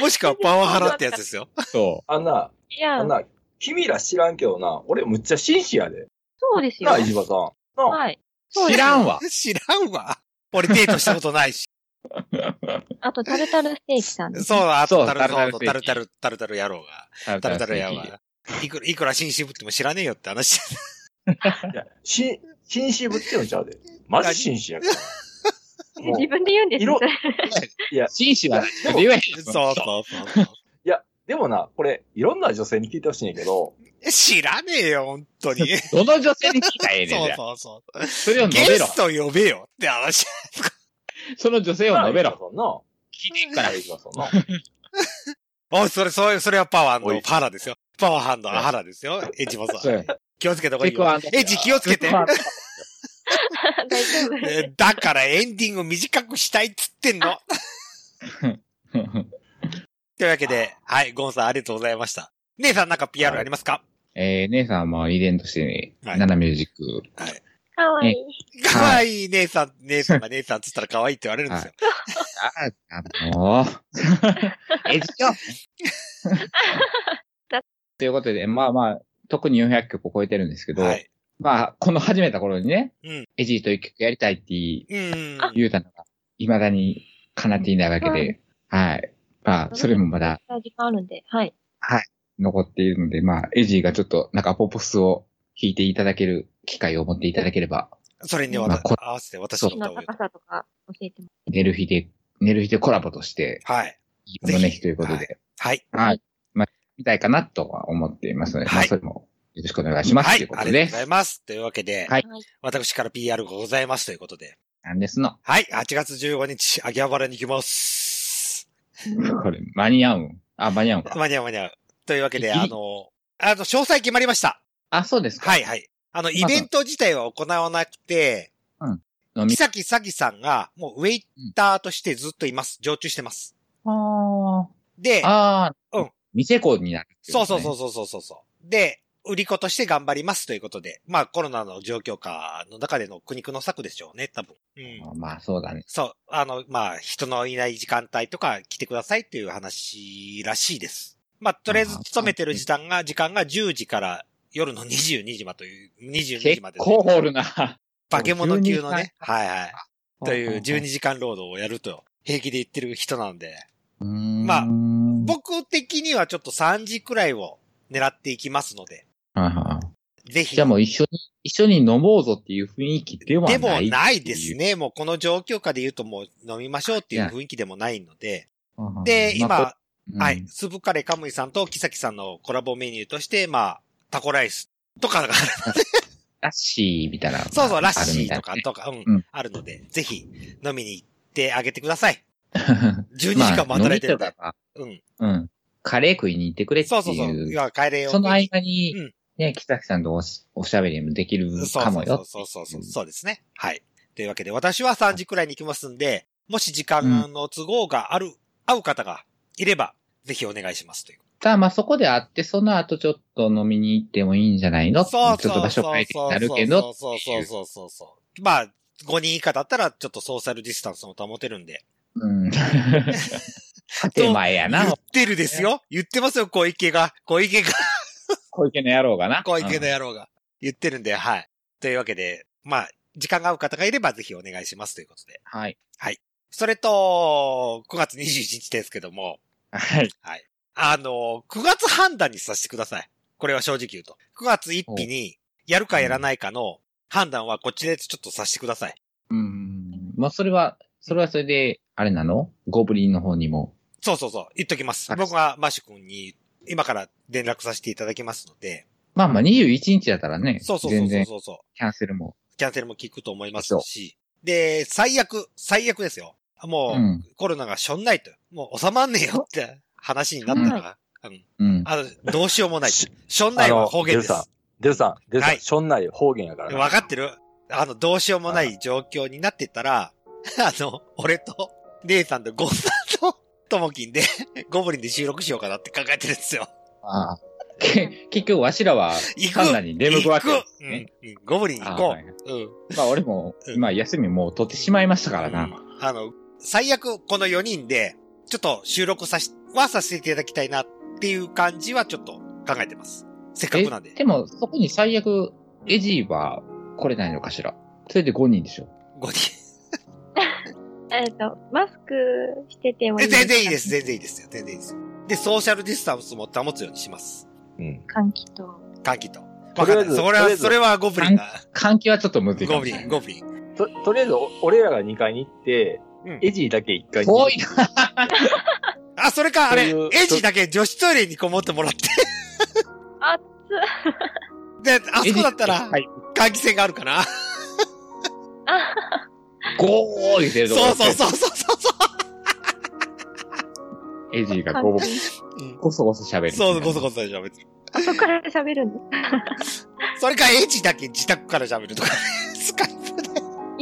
もしくはパワハラってやつですよ。そあんな、いやあん、な、君ら知らんけどな、俺むっちゃ紳士やで。そうですよなあ、。いじまさん。なあ、はい。知らんわ。知らんわ。俺デートしたことないし。<laughs> あと、タルタルステーキさんです。そう、あそうとタルタル、タルタタルタル、タルタル野郎が。タルタル野郎は。が。いくら、いくら紳士ぶっても知らねえよって話。<laughs> いや、し、紳士ぶってんのちゃうで。マジ紳士やから。も <laughs> う自分で言うんですよ。<laughs> いや、紳士は、言えへんそうそうそう。いや、でもな、これ、いろんな女性に聞いてほしいんやけど、知らねえよ、本当に。どの女性に聞いたらええねんそうそうそう。あそれを述べろ。ゲスト呼べよって話。その女性を述べろ。そんな。聞いてんから。おい、それ、それ、それはパワーのパラですよ。パワーハンドのハラですよ。エッジもさそうや。気をつけた方がいいよ。エッジ気をつけて大丈夫。えーだからエンディング短くしたいっつってんの。<laughs> というわけで、はい、ゴンさんありがとうございました。姉さんなんか PR ありますか？えー、姉さんも遺伝としてね、はいナナミュージック。はい。かわいい。かわいい姉さん、姉さんが姉さんっつったら可愛いって言われるんですよ。あ、あのー、<laughs> えじよということで、まあまあ、特に400曲を超えてるんですけど、はい。まあ、この始めた頃にね、うんエジーと一曲やりたいってうん。言うたのが、未だに叶っていないわけで、はい。まあ、それもまだ時間あるんで、はい。残っているので、まあ、エジーがちょっとなんかポップスを弾いていただける機会を持っていただければ、それにわたまあこ合わせて私の歌を歌う。の高さとか教えても寝る日で、寝る日でコラボとして、はい。このね日ということで、はい。はい。まあ、見たいかなとは思っていますので、まあ、はいそれもよろしくお願いします。はい。ということでありがとうご、ざいます。というわけで、はいはい。私から PR がございますということで。なんですの。はい。8月15日、秋葉原に行きます。これ、間に合う？んあ、間に合うんか。間に合う間に合う。というわけで、あの、あの、詳細決まりました。あ、そうですか。はいはい。あの、イベント自体は行わなくて、飲み木崎さぎさんが、もうウェイターとしてずっといます。常駐してます。あで、あ。うん店子になるっていそうそううそうそうそうそう。で、売り子として頑張りますということで、まあコロナの状況下の中での苦肉の策でしょうね、多分。うん。まあそうだね。そう、あの、まあ人のいない時間帯とか来てくださいっていう話らしいです。まあとりあえず勤めてる時間が、時間が10時から夜の22時まという、22時結まで、構おるな。化け物級の12ね、はいはい。という12時間労働をやると平気で言ってる人なんで、まあ僕、僕的にはちょっと3時くらいを狙っていきますので、はいはいぜひ。じゃあもう一緒に、一緒に飲もうぞっていう雰囲気ではない。でもないです。ね。もうこの状況下で言うともう飲みましょうっていう雰囲気でもないので。で、今、まあこはい。。スープカレーカムイさんとキサキさんのコラボメニューとして、まあ、タコライスとかが。<laughs> ラッシーみたいな。そうそう、ラッシーとかとか、うん、うんあるので、ぜひ飲みに行ってあげてください。<laughs> 12時まあ間も働いてるんで飲みと。かうん。うん。カレー食いに行ってくれっていう。そうそうそう。いや、帰れよ。その合間に、うんね、木崎さんとおしおしゃべりもできるそうかもよ。そうそうそうそう。そうですね。はい。というわけで、私は3時くらいに行きますんで、もし時間の都合がある、合う方がいれば、ぜひお願いしますという。ただまあそこで会って、その後ちょっと飲みに行ってもいいんじゃないの？そうちょっと場所変えてなるけど。そうそうそうそうそう。まあ、5人以下だったら、ちょっとソーシャルディスタンスも保てるんで。うん。手前やな言っ。てるですよ。言ってますよ、小池が。小池が、小池の野郎がな。<laughs> 小池のうん野郎が。言ってるんで、はい。というわけで、まあ、時間が合う方がいればぜひお願いしますということで。はい。それと、9月21日ですけども、はい。はい。あの、9月判断にさせてください。これは正直言うと。9月1日に、やるかやらないかの判断はこっちでちょっとさせてください。うん。まあそれは、それはそれで、あれなの？ゴブリンの方にも。そうそうそう。言っときます。はい僕がマッシュ君に今から連絡させていただきますので。まあまあ21日だったらね。そうそうそうそうそう。キャンセルも。キャンセルも聞くと思いますし。で、最悪、最悪ですよ。もう、うん。コロナがしょんないと。もう収まんねえよって話になったら、うん。うん。あの、どうしようもない。しょんないは方言です。デルさん、デルさん、はいしょんない方言やからな。わかってるあの、どうしようもない状況になってたら、あの、俺と、レイさんとゴンさんと、ともきんで、<laughs> ゴブリンで収録しようかなって考えてるんですよ。ああ。け結局、わしらは、行く単なるに出向くわけ行くですね。うんうん。ゴブリン行こう。うん。まあ俺も、うん今休みもう取ってしまいましたからうんな。あの、最悪この4人で、ちょっと収録さし、はさせていただきたいなっていう感じはちょっと考えてます。せっかくなんでえ。でも、そこに最悪、エジーは来れないのかしら？それで5人でしょ。5人。えっと、マスクしててもいえいですか全然いいです、全然いいですよ。全然いいですよ。で、ソーシャルディスタンスも保つようにします。うん。換気と。換気と。とりあえずわかんないそれは、それはゴブリンが、換気はちょっとむずいかゴブリン。ゴブリン。と、とりあえず、お俺らが2階に行って、うんエジーだけ1階に。遠い <laughs> あ、それか、あれ、エイジだけ女子トイレにこもってもらって。あで、あそこだったらは、い。換気扇があるかな？<laughs> あ、ゴー言ってるとこそうそうそうそうそう。エジーがゴボ、うんゴソゴソ喋る。そう、ごそごそでしょ、別に。後から喋るんです。それか、エイジだけ自宅から喋るとか、<laughs> スカイプで。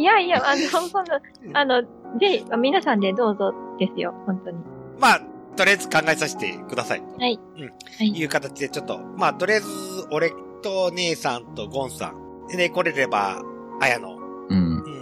いやいや、あの、そんな、あの、ぜひ、皆さんでどうぞですよ、本当に。まあ、とりあえず考えさせてください。はい。うん。はい。いう形でちょっと、まあ、とりあえず、俺と姉さんとゴンさん。で、来れれば、あやの、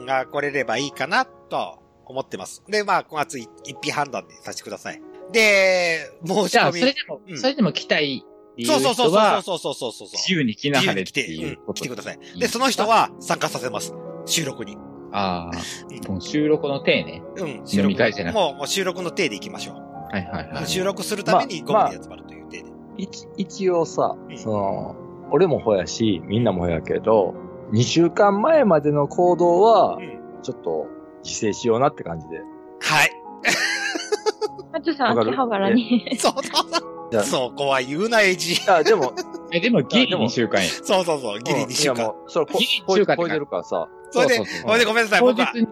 うん。うん、が来れればいいかな、と思ってます。で、まあ、5月一日判断でさせてください。で、申しじゃあ、込み。それでも、うんそれでも来たいそうそうそうそうそうそうそうそう。自由に来なはれって自由に来て、うん、いうこと来てください。で、その人、は参加させます。収録に。ああ、もう収録の体ね。うん、収飲録。じゃなもう、もう収録の体で行きましょう。はいはいはい。収録するためにゴまあムに集まるという体で。一一応さうん、その、俺もほやし、みんなもほやけど、2週間前までの行動はう、ん。ちょっと自制しようなって感じで。はい。あつさん、わかる？秋葉原に。そうそうじゃそう。そう、怖い言うな、エイジ。あ、でも、え、でもギリあでも2週間や。そうそうそう、ギリ2週間うんいや。もう、それこギリ、こ二週間って超えてるからさ。それで、そうそうそうそれでごめんなさい、当僕は日、に。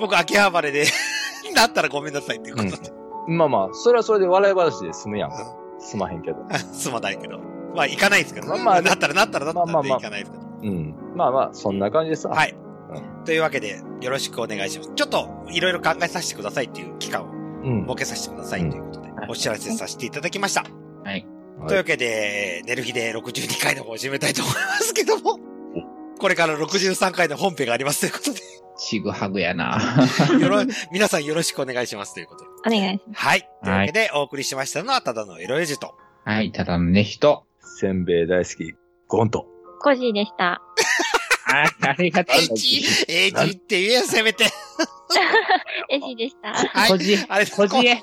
僕、秋葉原で、<laughs> なったらごめんなさいっていうことで。まあまあ、それはそれで笑い話で済むやんか。済まへんけど。すまないけど。まあ、行かないですけどね。まあまあなったらなったらなったらまあまあまあ行かないですけど。うん。まあまあ、そんな感じでさ。はい。うというわけで、よろしくお願いします。ちょっと、いろいろ考えさせてくださいっていう期間をうん。設けさせてくださいということで、お知らせさせていただきました。はい。というわけで、寝る日で62回の方を始めたいと思いますけども、これから63回の本編がありますということで、ちぐはぐやな。<laughs> よろ、皆さんよろしくお願いしますということで。お願いします。はい。というわけで、お送りしましたのは、ただのエロエジと。はい、ただのね、人。せんべい大好き、ゴント。コジーでした。はい、ありがとう。H、H って言えよ、せめて。<laughs> エジでした。はい。こじえ、あれ、こじえ。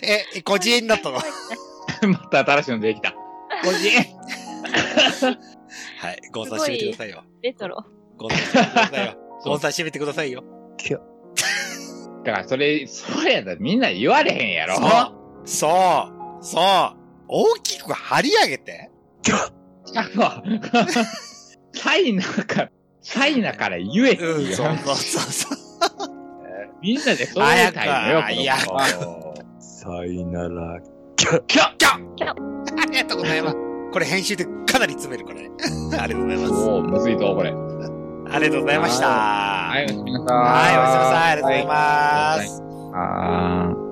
え、こじえになったの？はまた新しいの出てきた。こじえ。い。ゴンさん閉めてくださいよ。レトロ。ゴンさん閉めてくださいよ。ゴンさん閉めてくださいよ。だからそれ、そうやだ、みんな言われへんやろ。そう。そう。そう。大きく張り上げて。ちゃうわ。チャイナから、チャイナから言えってうん、いうそうそうそうそう。みんなでそういうタイムよ、この子さいなら、キャッキャッありがとうございます。これ編集でかなり詰めるからね。ありがとうございます。おーむずいぞ、これ。ありがとうございました。はい、おやすみなさい。はい、おやすみなさい。ありがとうございます。あー。